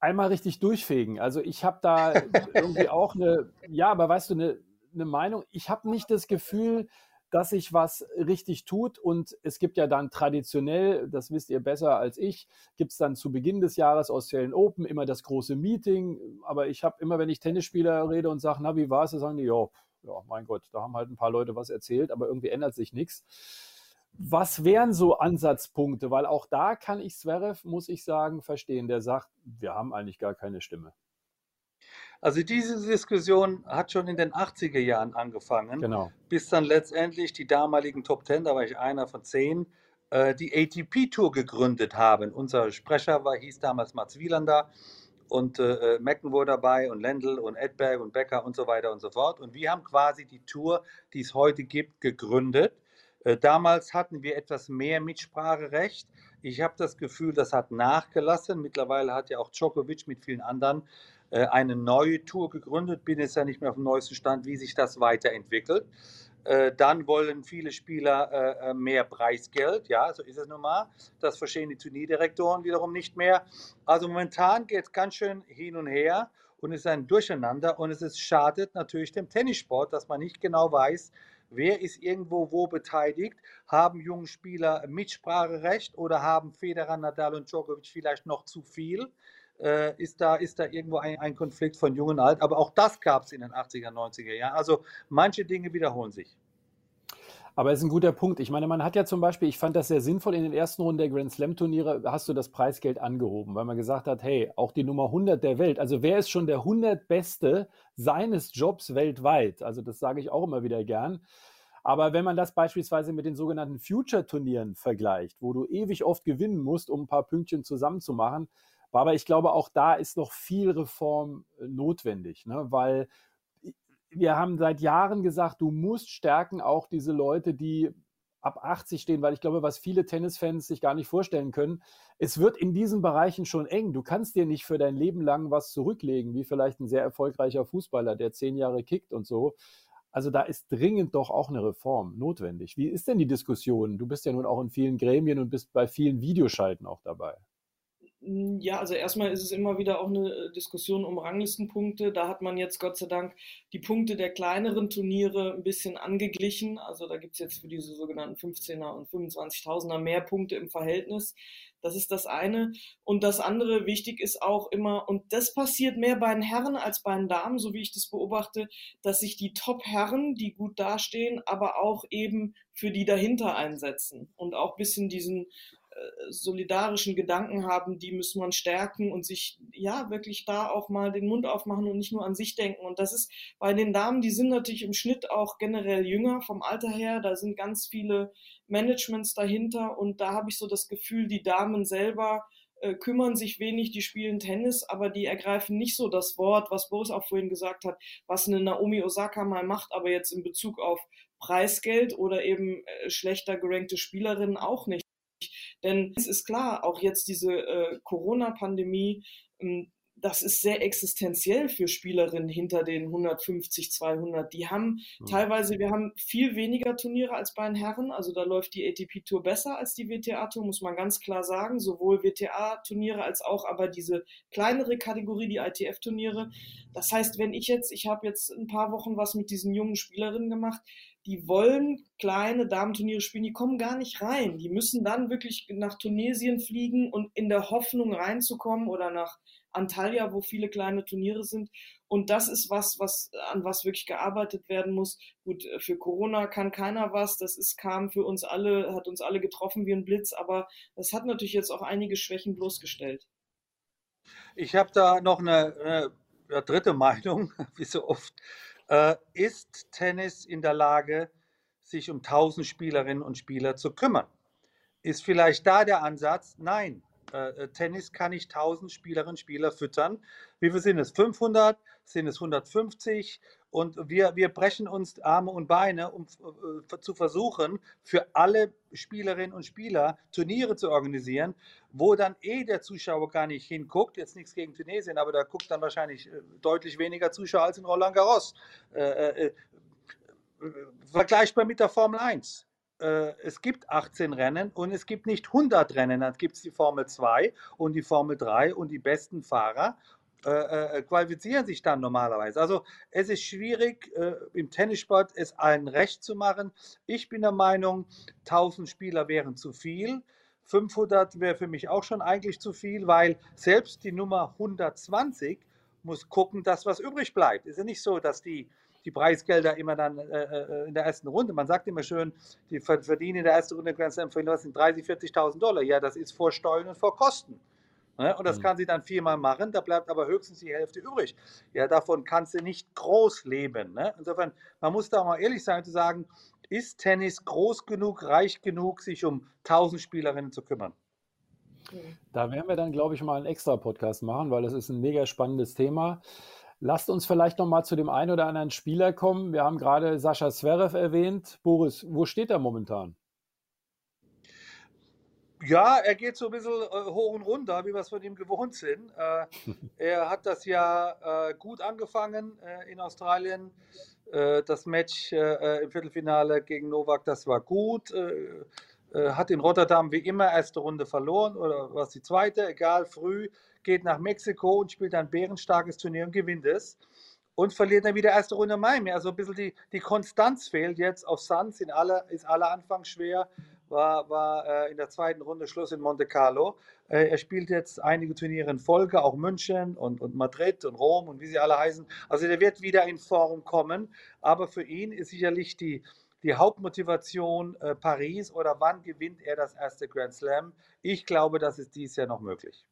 einmal richtig durchfegen. Also ich habe da irgendwie auch eine, ja, aber weißt du, eine, eine Meinung. Ich habe nicht das Gefühl, dass sich was richtig tut. Und es gibt ja dann traditionell, das wisst ihr besser als ich, gibt es dann zu Beginn des Jahres Australian Open immer das große Meeting. Aber ich habe immer, wenn ich Tennisspieler rede und sage, na, wie war es, sagen die, ja, ja, mein Gott, da haben halt ein paar Leute was erzählt, aber irgendwie ändert sich nichts. Was wären so Ansatzpunkte? Weil auch da kann ich Zverev, muss ich sagen, verstehen. Der sagt, wir haben eigentlich gar keine Stimme. Also diese Diskussion hat schon in den 80er Jahren angefangen, genau. bis dann letztendlich die damaligen Top Ten, da war ich einer von zehn, äh, die ATP-Tour gegründet haben. Unser Sprecher war, hieß damals Mats Wielander und äh, äh, war dabei und Lendl und Edberg und Becker und so weiter und so fort. Und wir haben quasi die Tour, die es heute gibt, gegründet. Äh, damals hatten wir etwas mehr Mitspracherecht. Ich habe das Gefühl, das hat nachgelassen. Mittlerweile hat ja auch Djokovic mit vielen anderen eine neue Tour gegründet, bin jetzt ja nicht mehr auf dem neuesten Stand, wie sich das weiterentwickelt. Äh, dann wollen viele Spieler äh, mehr Preisgeld, ja, so ist es nun mal. Das verstehen die Turnierdirektoren wiederum nicht mehr. Also momentan geht es ganz schön hin und her und es ist ein Durcheinander und es ist, schadet natürlich dem Tennissport, dass man nicht genau weiß, wer ist irgendwo wo beteiligt, haben junge Spieler Mitspracherecht oder haben Federer, Nadal und Djokovic vielleicht noch zu viel äh, ist, da, ist da irgendwo ein, ein Konflikt von Jung und Alt. Aber auch das gab es in den 80er, 90er Jahren. Also manche Dinge wiederholen sich. Aber es ist ein guter Punkt. Ich meine, man hat ja zum Beispiel, ich fand das sehr sinnvoll, in den ersten Runden der Grand Slam Turniere hast du das Preisgeld angehoben, weil man gesagt hat, hey, auch die Nummer 100 der Welt, also wer ist schon der 100 Beste seines Jobs weltweit? Also das sage ich auch immer wieder gern. Aber wenn man das beispielsweise mit den sogenannten Future-Turnieren vergleicht, wo du ewig oft gewinnen musst, um ein paar Pünktchen zusammenzumachen, aber ich glaube, auch da ist noch viel Reform äh, notwendig, ne? weil wir haben seit Jahren gesagt, du musst stärken auch diese Leute, die ab 80 stehen, weil ich glaube, was viele Tennisfans sich gar nicht vorstellen können, es wird in diesen Bereichen schon eng. Du kannst dir nicht für dein Leben lang was zurücklegen, wie vielleicht ein sehr erfolgreicher Fußballer, der zehn Jahre kickt und so. Also da ist dringend doch auch eine Reform notwendig. Wie ist denn die Diskussion? Du bist ja nun auch in vielen Gremien und bist bei vielen Videoschalten auch dabei. Hm, ja, also erstmal ist es immer wieder auch eine äh, Diskussion um Ranglistenpunkte. Da hat man jetzt Gott sei Dank die Punkte der kleineren Turniere ein bisschen angeglichen. Also da gibt es jetzt für diese sogenannten 15er und 25.000er mehr Punkte im Verhältnis. Das ist das eine. Und das andere wichtig ist auch immer, und das passiert mehr bei den Herren als bei den Damen, so wie ich das beobachte, dass sich die Top-Herren, die gut dastehen, aber auch eben für die dahinter einsetzen und auch bisschen diesen solidarischen Gedanken haben, die muss man stärken und sich ja wirklich da auch mal den Mund aufmachen und nicht nur an sich denken. Und das ist bei den Damen, die sind natürlich im Schnitt auch generell jünger vom Alter her. Da sind ganz viele Managements dahinter und da habe ich so das Gefühl, die Damen selber äh, kümmern sich wenig, die spielen Tennis, aber die ergreifen nicht so das Wort, was Boris auch vorhin gesagt hat, was eine Naomi Osaka mal macht, aber jetzt in Bezug auf Preisgeld oder eben äh, schlechter gerankte Spielerinnen auch nicht. Denn es ist klar, auch jetzt diese äh, Corona-Pandemie, ähm, das ist sehr existenziell für Spielerinnen hinter den 150, 200. Die haben mhm. teilweise, wir haben viel weniger Turniere als bei den Herren. Also da läuft die ATP-Tour besser als die WTA-Tour, muss man ganz klar sagen. Sowohl WTA-Turniere als auch aber diese kleinere Kategorie, die ITF-Turniere. Das heißt, wenn ich jetzt, ich habe jetzt ein paar Wochen was mit diesen jungen Spielerinnen gemacht, die wollen kleine Damenturniere spielen, die kommen gar nicht rein. Die müssen dann wirklich nach Tunesien fliegen und in der Hoffnung reinzukommen oder nach Antalya, wo viele kleine Turniere sind. Und das ist was, was, an was wirklich gearbeitet werden muss. Gut, äh, für Corona kann keiner was. Das ist, kam für uns alle, hat uns alle getroffen wie ein Blitz, aber das hat natürlich jetzt auch einige Schwächen bloßgestellt. Ich habe da noch eine, eine, dritte Meinung, wie so oft. Äh, ist Tennis in der Lage, sich um 1000 Spielerinnen und Spieler zu kümmern? Ist vielleicht da der Ansatz? Nein, äh, äh, Tennis kann ich 1000 Spielerinnen und Spieler füttern. Wie viel sind es? 500? Sind es 150? Und wir, wir brechen uns Arme und Beine, um äh, zu versuchen, für alle Spielerinnen und Spieler Turniere zu organisieren, wo dann eh der Zuschauer gar nicht hinguckt. Jetzt nichts gegen Tunesien, aber da guckt dann wahrscheinlich äh, deutlich weniger Zuschauer als in Roland Garros. Äh, äh, vergleichbar mit der Formel 1 äh, es gibt 18 Rennen und es gibt nicht 100 Rennen. Dann gibt es die Formel 2 und die Formel 3 und die besten Fahrer äh, äh, qualifizieren sich dann normalerweise. Also es ist schwierig, äh, im Tennissport es allen recht zu machen. Ich bin der Meinung, 1000 Spieler wären zu viel. 500 wäre für mich auch schon eigentlich zu viel, weil selbst die Nummer 120 muss gucken, dass was übrig bleibt. Es ist ja nicht so, dass die die Preisgelder immer dann äh, äh, in der ersten Runde. Man sagt immer schön, die verdienen in der ersten Runde Grand Slam sind 30, 40.000 Dollar. Ja, das ist vor Steuern und vor Kosten. Ne? Und das mhm. kann sie dann viermal machen, da bleibt aber höchstens die Hälfte übrig. Ja, davon kannst du nicht groß leben. Ne? Insofern, man muss da mal ehrlich sein zu sagen, ist Tennis groß genug, reich genug, sich um 1000 Spielerinnen zu kümmern? Da werden wir dann, glaube ich, mal einen extra Podcast machen, weil das ist ein mega spannendes Thema. Lasst uns vielleicht noch mal zu dem einen oder anderen Spieler kommen. Wir haben gerade Sascha Zverev erwähnt. Boris, wo steht er momentan? Ja, er geht so ein bisschen äh, hoch und runter, wie wir es von ihm gewohnt sind. Äh, er hat das ja äh, gut angefangen in Australien. Das Match im Viertelfinale gegen Novak, das war gut. Hat in Rotterdam wie immer erste Runde verloren oder was die zweite, egal, früh geht nach Mexiko und spielt ein bärenstarkes Turnier und gewinnt es. Und verliert dann wieder erste Runde Miami. Also ein bisschen die, die Konstanz fehlt jetzt auf Sand, sind alle, ist alle Anfang schwer. War, war äh, in der zweiten Runde Schluss in Monte Carlo. Äh, er spielt jetzt einige Turniere in Folge, auch München und, und Madrid und Rom und wie sie alle heißen. Also der wird wieder in Form kommen. Aber für ihn ist sicherlich die, die Hauptmotivation äh, Paris oder wann gewinnt er das erste Grand Slam. Ich glaube, das ist dies Jahr noch möglich.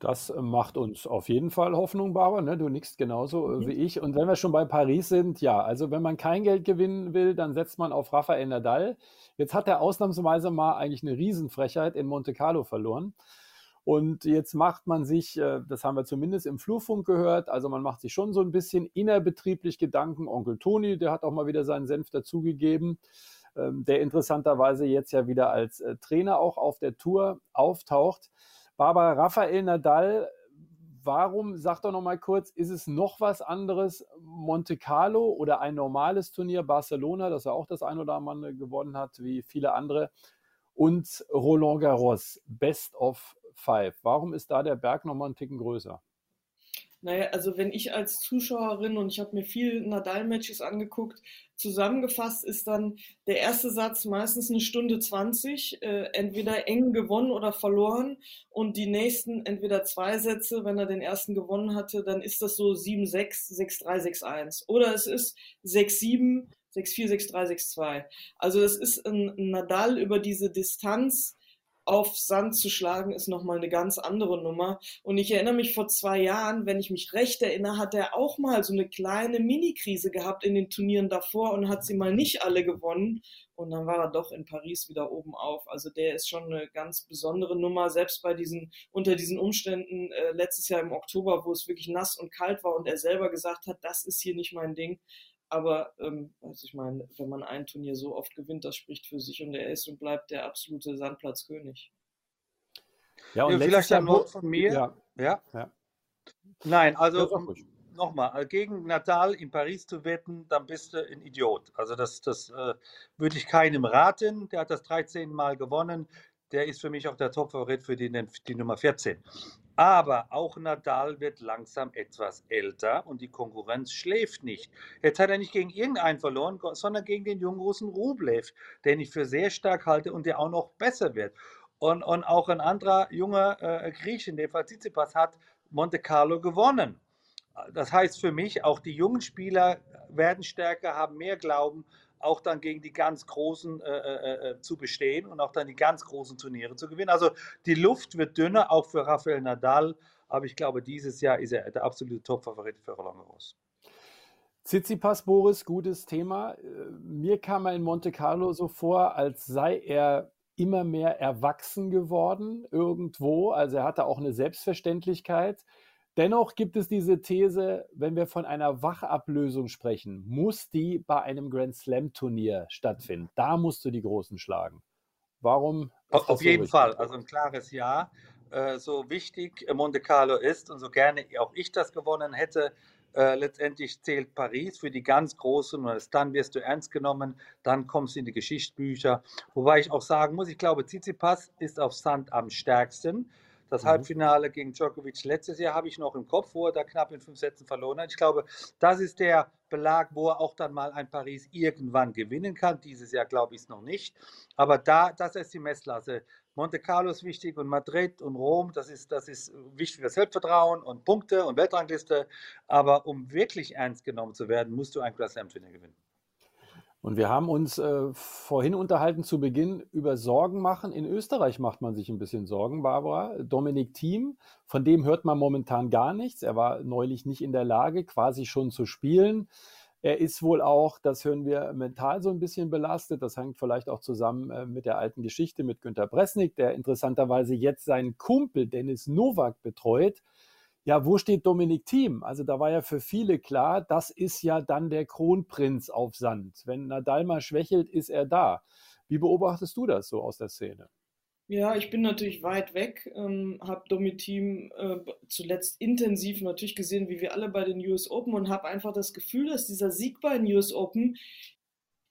Das macht uns auf jeden Fall Hoffnung, Barbara. Ne? Du nickst genauso äh, mhm. wie ich. Und wenn wir schon bei Paris sind, ja, also wenn man kein Geld gewinnen will, dann setzt man auf Rafael Nadal. Jetzt hat er ausnahmsweise mal eigentlich eine Riesenfrechheit in Monte Carlo verloren. Und jetzt macht man sich, äh, das haben wir zumindest im Flurfunk gehört, also man macht sich schon so ein bisschen innerbetrieblich Gedanken. Onkel Toni, der hat auch mal wieder seinen Senf dazugegeben, ähm, der interessanterweise jetzt ja wieder als äh, Trainer auch auf der Tour auftaucht. Barbara Raphael Nadal, warum, sag doch noch mal kurz, ist es noch was anderes, Monte Carlo oder ein normales Turnier, Barcelona, das er auch das ein oder andere gewonnen hat, wie viele andere, und Roland Garros, Best of Five. Warum ist da der Berg noch mal einen Ticken größer? Naja, also wenn ich als Zuschauerin und ich habe mir viel Nadal-Matches angeguckt, zusammengefasst ist dann der erste Satz meistens eine Stunde 20, äh, entweder eng gewonnen oder verloren und die nächsten entweder zwei Sätze, wenn er den ersten gewonnen hatte, dann ist das so 7-6, 6-3, 6-1 oder es ist 6-7, 6-4, 6-3, 6-2. Also es ist ein Nadal über diese Distanz, auf Sand zu schlagen, ist nochmal eine ganz andere Nummer. Und ich erinnere mich vor zwei Jahren, wenn ich mich recht erinnere, hat er auch mal so eine kleine Mini-Krise gehabt in den Turnieren davor und hat sie mal nicht alle gewonnen. Und dann war er doch in Paris wieder oben auf. Also der ist schon eine ganz besondere Nummer, selbst bei diesen, unter diesen Umständen äh, letztes Jahr im Oktober, wo es wirklich nass und kalt war und er selber gesagt hat, das ist hier nicht mein Ding aber ähm, also ich meine, wenn man ein Turnier so oft gewinnt, das spricht für sich und er ist und bleibt der absolute Sandplatzkönig. Ja, und vielleicht ein Wort von mir. Ja. ja. ja. Nein, also nochmal, äh, gegen Nadal in Paris zu wetten, dann bist du ein Idiot. Also das, das äh, würde ich keinem raten. Der hat das 13 Mal gewonnen. Der ist für mich auch der Top-Favorit für die, die Nummer 14. Aber auch Nadal wird langsam etwas älter und die Konkurrenz schläft nicht. Jetzt hat er nicht gegen irgendeinen verloren, sondern gegen den jungen Russen Rublev, den ich für sehr stark halte und der auch noch besser wird. Und, und auch ein anderer junger äh, Griechen, der Tsitsipas, hat Monte Carlo gewonnen. Das heißt für mich, auch die jungen Spieler werden stärker, haben mehr Glauben, auch dann gegen die ganz Großen äh, äh, äh, zu bestehen und auch dann die ganz großen Turniere zu gewinnen. Also die Luft wird dünner, auch für Rafael Nadal. Aber ich glaube, dieses Jahr ist er der absolute Top-Favorit für Roland Garros. Tsitsipas, Boris, gutes Thema. Äh, mir kam er in Monte Carlo so vor, als sei er immer mehr erwachsen geworden irgendwo. Also er hatte auch eine Selbstverständlichkeit. Dennoch gibt es diese These, wenn wir von einer Wachablösung sprechen, muss die bei einem Grand Slam Turnier stattfinden. Da musst du die Großen schlagen. Warum? Auf, auf jeden so Fall, also ein klares Ja. Äh, so wichtig Monte Carlo ist und so gerne auch ich das gewonnen hätte, äh, letztendlich zählt Paris für die ganz Großen und dann wirst du ernst genommen, dann kommst du in die Geschichtsbücher. Wobei ich auch sagen muss, ich glaube, Tsitsipas ist auf Sand am stärksten. Das mhm. Halbfinale gegen Djokovic letztes Jahr habe ich noch im Kopf, wo er da knapp in fünf Sätzen verloren hat. Ich glaube, das ist der Belag, wo er auch dann mal ein Paris irgendwann gewinnen kann. Dieses Jahr glaube ich es noch nicht. Aber da, das ist die Messlasse. Monte Carlo ist wichtig und Madrid und Rom, das ist, das ist wichtig für Selbstvertrauen und Punkte und Weltrangliste. Aber um wirklich ernst genommen zu werden, musst du ein Grand Slam Turnier gewinnen. Und wir haben uns äh, vorhin unterhalten zu Beginn über Sorgen machen. In Österreich macht man sich ein bisschen Sorgen, Barbara. Dominik Thiem, von dem hört man momentan gar nichts. Er war neulich nicht in der Lage, quasi schon zu spielen. Er ist wohl auch, das hören wir, mental so ein bisschen belastet. Das hängt vielleicht auch zusammen äh, mit der alten Geschichte mit Günter Bresnik, der interessanterweise jetzt seinen Kumpel Dennis Nowak betreut ja, wo steht Dominik Thiem? Also da war ja für viele klar, das ist ja dann der Kronprinz auf Sand. Wenn Nadal mal schwächelt, ist er da. Wie beobachtest du das so aus der Szene? Ja, ich bin natürlich weit weg, ähm, habe Dominik Thiem äh, zuletzt intensiv natürlich gesehen, wie wir alle bei den US Open und habe einfach das Gefühl, dass dieser Sieg bei den US Open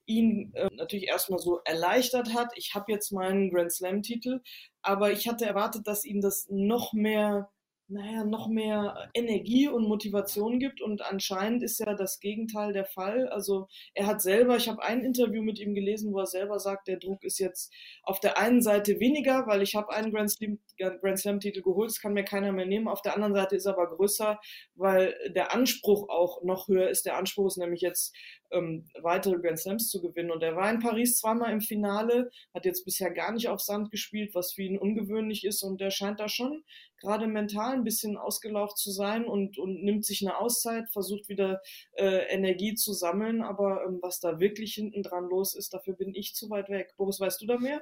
ihn äh, natürlich erstmal so erleichtert hat. Ich habe jetzt meinen Grand Slam-Titel, aber ich hatte erwartet, dass ihn das noch mehr naja, noch mehr Energie und Motivation gibt. Und anscheinend ist ja das Gegenteil der Fall. Also er hat selber, ich habe ein Interview mit ihm gelesen, wo er selber sagt, der Druck ist jetzt auf der einen Seite weniger, weil ich habe einen Grand Slam, Grand Slam Titel geholt, das kann mir keiner mehr nehmen. Auf der anderen Seite ist er aber größer, weil der Anspruch auch noch höher ist. Der Anspruch ist nämlich jetzt ähm, weitere Grand Slams zu gewinnen. Und er war in Paris zweimal im Finale, hat jetzt bisher gar nicht auf Sand gespielt, was für ihn ungewöhnlich ist. Und der scheint da schon gerade mental ein bisschen ausgelaucht zu sein und, und nimmt sich eine Auszeit, versucht wieder äh, Energie zu sammeln. Aber ähm, was da wirklich hinten dran los ist, dafür bin ich zu weit weg. Boris, weißt du da mehr?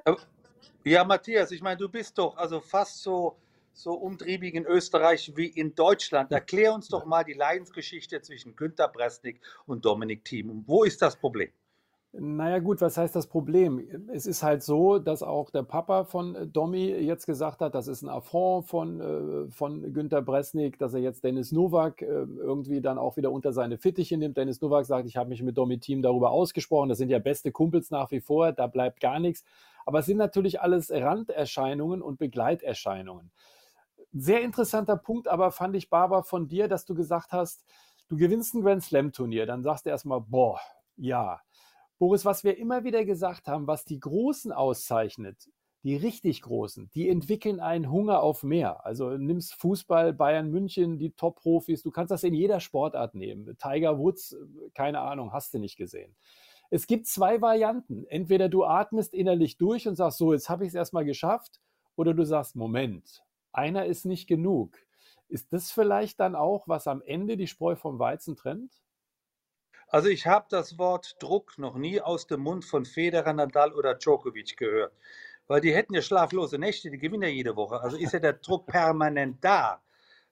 Ja, Matthias, ich meine, du bist doch also fast so so umtriebig in Österreich wie in Deutschland. Erklär uns doch mal die Leidensgeschichte zwischen Günter Bresnik und Dominik Thiem. Wo ist das Problem? Naja gut, was heißt das Problem? Es ist halt so, dass auch der Papa von Domi jetzt gesagt hat, das ist ein Affront von, äh, von Günter Bresnik, dass er jetzt Dennis Nowak äh, irgendwie dann auch wieder unter seine Fittiche nimmt. Dennis Nowak sagt, ich habe mich mit Domi Team darüber ausgesprochen, das sind ja beste Kumpels nach wie vor, da bleibt gar nichts. Aber es sind natürlich alles Randerscheinungen und Begleiterscheinungen sehr interessanter Punkt aber fand ich, Barbara, von dir, dass du gesagt hast, du gewinnst ein Grand Slam Turnier. Dann sagst du erstmal, boah, ja. Boris, was wir immer wieder gesagt haben, was die Großen auszeichnet, die richtig Großen, die entwickeln einen Hunger auf mehr. Also nimmst Fußball, Bayern München, die Top-Profis, du kannst das in jeder Sportart nehmen. Tiger Woods, keine Ahnung, hast du nicht gesehen. Es gibt zwei Varianten. Entweder du atmest innerlich durch und sagst, so, jetzt habe ich es erstmal geschafft, oder du sagst, Moment, einer ist nicht genug. Ist das vielleicht dann auch, was am Ende die Spreu vom Weizen trennt? Also ich habe das Wort Druck noch nie aus dem Mund von Federer, Nadal oder Djokovic gehört. Weil die hätten ja schlaflose Nächte, die gewinnen ja jede Woche. Also ist ja der Druck permanent da.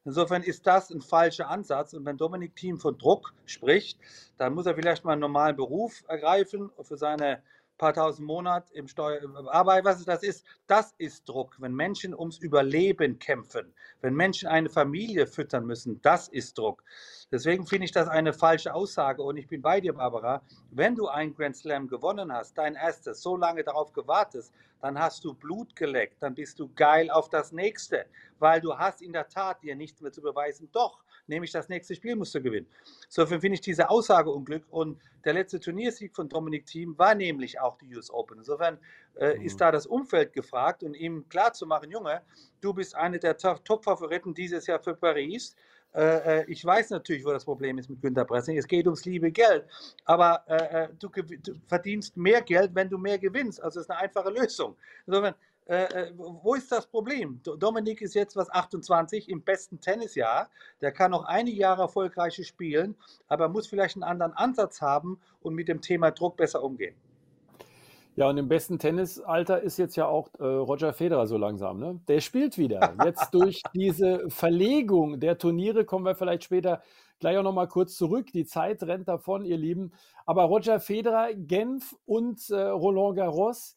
Insofern ist das ein falscher Ansatz. Und wenn Dominik Thiem von Druck spricht, dann muss er vielleicht mal einen normalen Beruf ergreifen für seine paar tausend Monat im Steuer. Aber was das ist, das ist Druck. Wenn Menschen ums Überleben kämpfen, wenn Menschen eine Familie füttern müssen, das ist Druck. Deswegen finde ich das eine falsche Aussage und ich bin bei dir, Barbara. Wenn du ein Grand Slam gewonnen hast, dein erstes, so lange darauf gewartet, dann hast du Blut geleckt, dann bist du geil auf das nächste, weil du hast in der Tat dir nichts mehr zu beweisen. Doch, nämlich das nächste Spiel musst du gewinnen. Insofern finde ich diese Aussage unglück und der letzte Turniersieg von Dominik Thiem war nämlich auch die US Open. Insofern äh, mhm. ist da das Umfeld gefragt und ihm klarzumachen, Junge, du bist einer der Top-Favoriten dieses Jahr für Paris. Äh, äh, ich weiß natürlich, wo das Problem ist mit Günter Pressing. Es geht ums liebe Geld. Aber äh, äh du, du, verdienst mehr Geld, wenn du mehr gewinnst. Also es ist eine einfache Lösung. Insofern, äh, wo ist das Problem? Dominik ist jetzt was 28 im besten Tennisjahr. Der kann noch einige Jahre erfolgreiche spielen, aber muss vielleicht einen anderen Ansatz haben und mit dem Thema Druck besser umgehen. Ja, und im besten Tennisalter ist jetzt ja auch äh, Roger Federer so langsam. Ne? Der spielt wieder. Jetzt durch diese Verlegung der Turniere kommen wir vielleicht später gleich auch nochmal kurz zurück. Die Zeit rennt davon, ihr Lieben. Aber Roger Federer, Genf und äh, Roland Garros.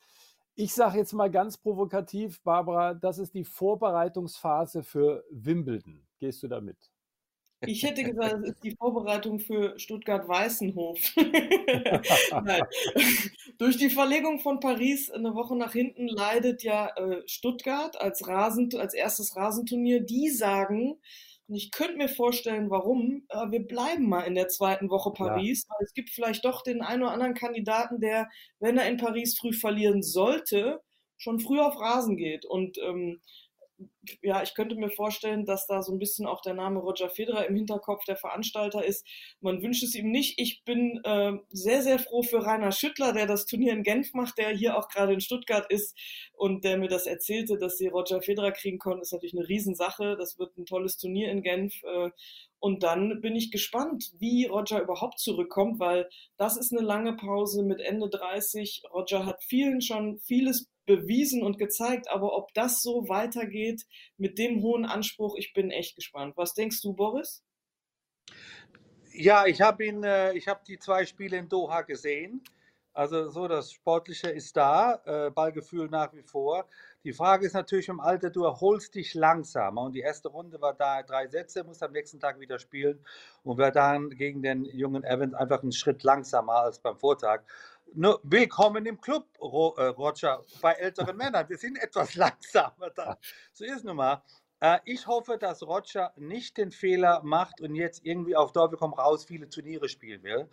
Ich sage jetzt mal ganz provokativ, Barbara, das ist die Vorbereitungsphase für Wimbledon. Gehst du damit? Ich hätte gesagt, das ist die Vorbereitung für Stuttgart-Weißenhof. Durch die Verlegung von Paris eine Woche nach hinten leidet ja äh, Stuttgart als, Rasen, als erstes Rasenturnier. Die sagen, und ich könnte mir vorstellen, warum, wir bleiben mal in der zweiten Woche Paris, ja. weil es gibt vielleicht doch den einen oder anderen Kandidaten, der, wenn er in Paris früh verlieren sollte, schon früh auf Rasen geht. Und ähm, ja, ich könnte mir vorstellen, dass da so ein bisschen auch der Name Roger Federer im Hinterkopf der Veranstalter ist. Man wünscht es ihm nicht. Ich bin äh, sehr, sehr froh für Rainer Schüttler, der das Turnier in Genf macht, der hier auch gerade in Stuttgart ist und der mir das erzählte, dass sie Roger Federer kriegen konnten. ist natürlich eine Riesensache. Das wird ein tolles Turnier in Genf. Äh, und dann bin ich gespannt, wie Roger überhaupt zurückkommt, weil das ist eine lange Pause mit Ende 30. Roger hat vielen schon vieles bewiesen und gezeigt, aber ob das so weitergeht mit dem hohen Anspruch, ich bin echt gespannt. Was denkst du, Boris? Ja, ich habe ihn, äh, ich habe die zwei Spiele in Doha gesehen. Also so das Sportliche ist da, äh, Ballgefühl nach wie vor. Die Frage ist natürlich im Alter, du erholst dich langsamer. Und die erste Runde war da drei Sätze, muss am nächsten Tag wieder spielen und war dann gegen den jungen Evans einfach einen Schritt langsamer als beim Vortag. Nur willkommen im Club, äh, Roger, bei älteren Männern. Wir sind etwas langsamer da. So ist es nun mal. Äh, ich hoffe, dass Roger nicht den Fehler macht und jetzt irgendwie auf Teufel komm raus viele Turniere spielen will.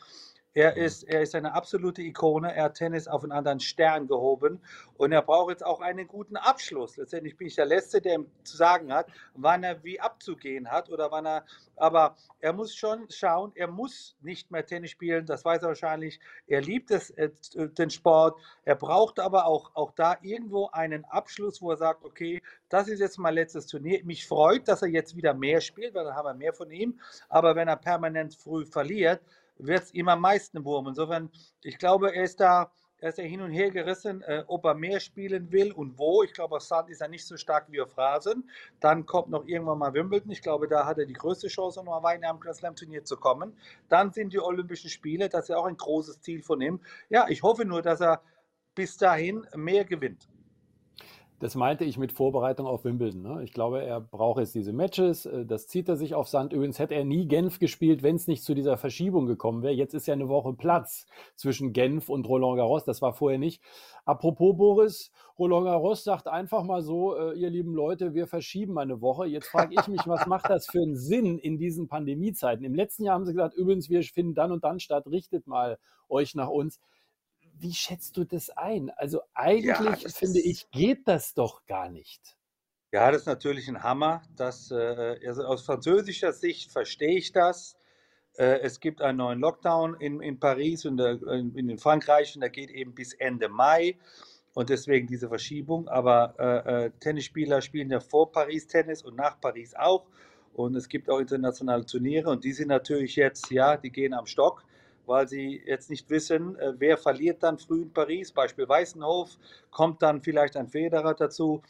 Er ist, er ist eine absolute Ikone. Er hat Tennis auf einen anderen Stern gehoben und er braucht jetzt auch einen guten Abschluss. Letztendlich bin ich der Letzte, der ihm zu sagen hat, wann er wie abzugehen hat oder wann er. Aber er muss schon schauen, er muss nicht mehr Tennis spielen. Das weiß er wahrscheinlich. Er liebt es, äh, den Sport. Er braucht aber auch, auch da irgendwo einen Abschluss, wo er sagt, okay, das ist jetzt mein letztes Turnier. Mich freut, dass er jetzt wieder mehr spielt, weil dann haben wir mehr von ihm. Aber wenn er permanent früh verliert, wird es ihm am meisten wurmen. Insofern, ich glaube, er ist da, er ist ja hin und her gerissen, äh, ob er mehr spielen will und wo. Ich glaube, auf Sand ist er nicht so stark wie auf Rasen. Dann kommt noch irgendwann mal Wimbledon. Ich glaube, da hat er die größte Chance, noch mal weiter am Grand Slam Turnier zu kommen. Dann sind die Olympischen Spiele. Das ist ja auch ein großes Ziel von ihm. Ja, ich hoffe nur, dass er bis dahin mehr gewinnt. Das meinte ich mit Vorbereitung auf Wimbledon. Ne? Ich glaube, er braucht jetzt diese Matches. Äh, das zieht er sich auf Sand. Übrigens hätte er nie Genf gespielt, wenn es nicht zu dieser Verschiebung gekommen wäre. Jetzt ist ja eine Woche Platz zwischen Genf und Roland Garros. Das war vorher nicht. Apropos Boris, Roland Garros sagt einfach mal so, äh, ihr lieben Leute, wir verschieben eine Woche. Jetzt frage ich mich, was macht das für einen Sinn in diesen Pandemiezeiten? Im letzten Jahr haben sie gesagt, übrigens, wir finden dann und dann statt, richtet mal euch nach uns wie schätzt du das ein? Also eigentlich ja, finde ich, geht das doch gar nicht. Ja, das ist natürlich ein Hammer. Das, äh, also aus französischer Sicht verstehe ich das. Äh, es gibt einen neuen Lockdown in, in Paris und der, in, in Frankreich und der geht eben bis Ende Mai und deswegen diese Verschiebung. Aber äh, äh, Tennisspieler spielen ja vor Paris Tennis und nach Paris auch. Und es gibt auch internationale Turniere und die sind natürlich jetzt, ja, die gehen am Stock weil sie jetzt nicht wissen, äh, wer verliert dann früh in Paris. Beispiel Weißenhof, kommt dann vielleicht ein Federer dazu.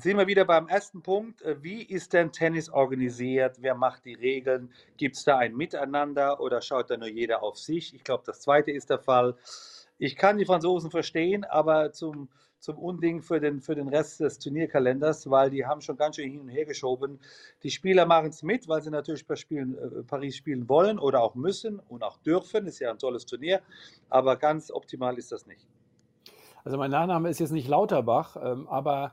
Sind wir wieder beim ersten Punkt. Äh, wie ist denn Tennis organisiert? Wer macht die Regeln? Gibt es da ein Miteinander oder schaut da nur jeder auf sich? Ich glaube, das zweite ist der Fall. ich kann die Franzosen verstehen, aber zum, zum Unding für den, für den Rest des Turnierkalenders, weil die haben schon ganz schön hin und her geschoben. Die Spieler machen es mit, weil sie natürlich bei Spielen, äh, Paris spielen wollen oder auch müssen und auch dürfen. Ist ja ein tolles Turnier, aber ganz optimal ist das nicht. Also mein Nachname ist jetzt nicht Lauterbach, ähm, aber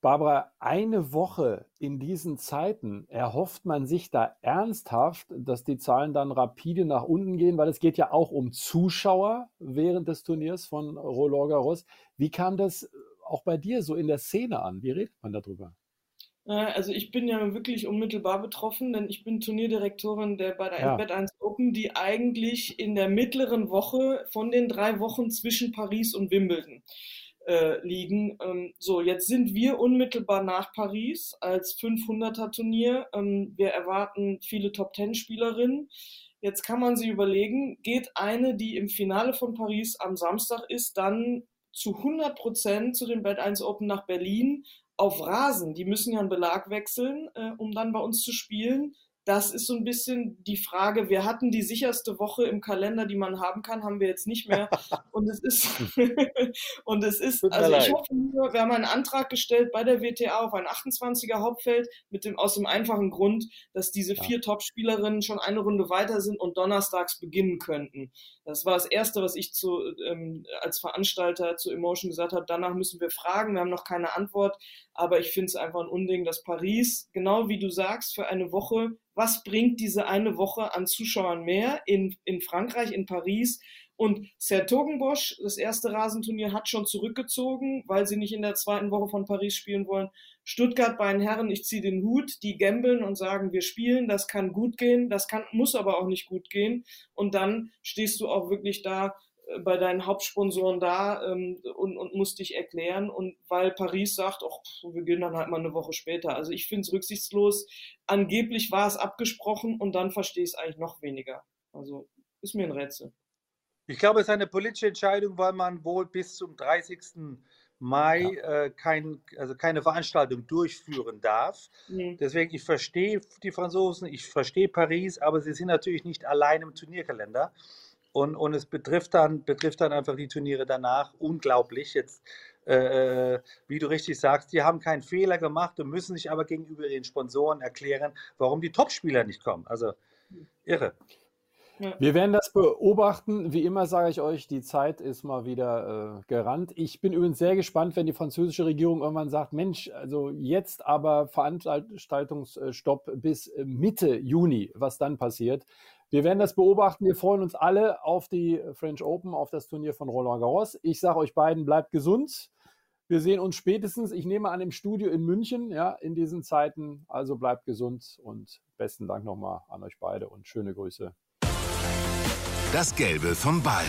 Barbara, eine Woche in diesen Zeiten, erhofft man sich da ernsthaft, dass die Zahlen dann rapide nach unten gehen, weil es geht ja auch um Zuschauer während des Turniers von Roland Garros. Wie kam das auch bei dir so in der Szene an? Wie redet man darüber? Also ich bin ja wirklich unmittelbar betroffen, denn ich bin Turnierdirektorin der bei der ja. Bad 1 Open, die eigentlich in der mittleren Woche von den drei Wochen zwischen Paris und Wimbledon äh, liegen. Ähm, so, jetzt sind wir unmittelbar nach Paris als 500er Turnier. Ähm, wir erwarten viele Top Ten Spielerinnen. Jetzt kann man sich überlegen, geht eine, die im Finale von Paris am Samstag ist, dann zu 100 Prozent zu den Bad 1 Open nach Berlin auf Rasen. Die müssen ja einen Belag wechseln, äh, um dann bei uns zu spielen. Das ist so ein bisschen die Frage. Wir hatten die sicherste Woche im Kalender, die man haben kann, haben wir jetzt nicht mehr. Und es ist, und es ist, also ich hoffe nur, wir haben einen Antrag gestellt bei der WTA auf ein 28er Hauptfeld mit dem, aus dem einfachen Grund, dass diese vier Top-Spielerinnen schon eine Runde weiter sind und donnerstags beginnen könnten. Das war das Erste, was ich zu, ähm, als Veranstalter zu Emotion gesagt habe. Danach müssen wir fragen. Wir haben noch keine Antwort. Aber ich finde es einfach ein Unding, dass Paris, genau wie du sagst, für eine Woche, was bringt diese eine Woche an Zuschauern mehr in, in Frankreich, in Paris? Und Sertogenbosch, das erste Rasenturnier, hat schon zurückgezogen, weil sie nicht in der zweiten Woche von Paris spielen wollen. Stuttgart bei den Herren, ich ziehe den Hut, die gambeln und sagen, wir spielen, das kann gut gehen, das kann, muss aber auch nicht gut gehen. Und dann stehst du auch wirklich da bei deinen Hauptsponsoren da ähm, und, und musst dich erklären. Und weil Paris sagt, ach, wir gehen dann halt mal eine Woche später. Also ich finde es rücksichtslos. Angeblich war es abgesprochen und dann verstehe ich es eigentlich noch weniger. Also ist mir ein Rätsel. Ich glaube, es ist eine politische Entscheidung, weil man wohl bis zum 30. Mai ja. äh, kein, also keine Veranstaltung durchführen darf. Mhm. Deswegen, ich verstehe die Franzosen, ich verstehe Paris, aber sie sind natürlich nicht allein im Turnierkalender. Und, und es betrifft dann, betrifft dann einfach die Turniere danach unglaublich. Jetzt, äh, äh wie du richtig sagst, die haben keinen Fehler gemacht und müssen sich aber gegenüber den Sponsoren erklären, warum die Topspieler nicht kommen. Also irre. Wir werden das beobachten. Wie immer sage ich euch, die Zeit ist mal wieder äh, gerannt. Ich bin übrigens sehr gespannt, wenn die französische Regierung irgendwann sagt, Mensch, also jetzt aber Veranstaltungsstopp bis Mitte Juni, was dann passiert. Wir werden das beobachten. Wir freuen uns alle auf die French Open, auf das Turnier von Roland Garros. Ich sage euch beiden, bleibt gesund. Wir sehen uns spätestens, ich nehme an, im Studio in München, ja, in diesen Zeiten. Also bleibt gesund und besten Dank nochmal an euch beide und schöne Grüße das Gelbe vom Ball.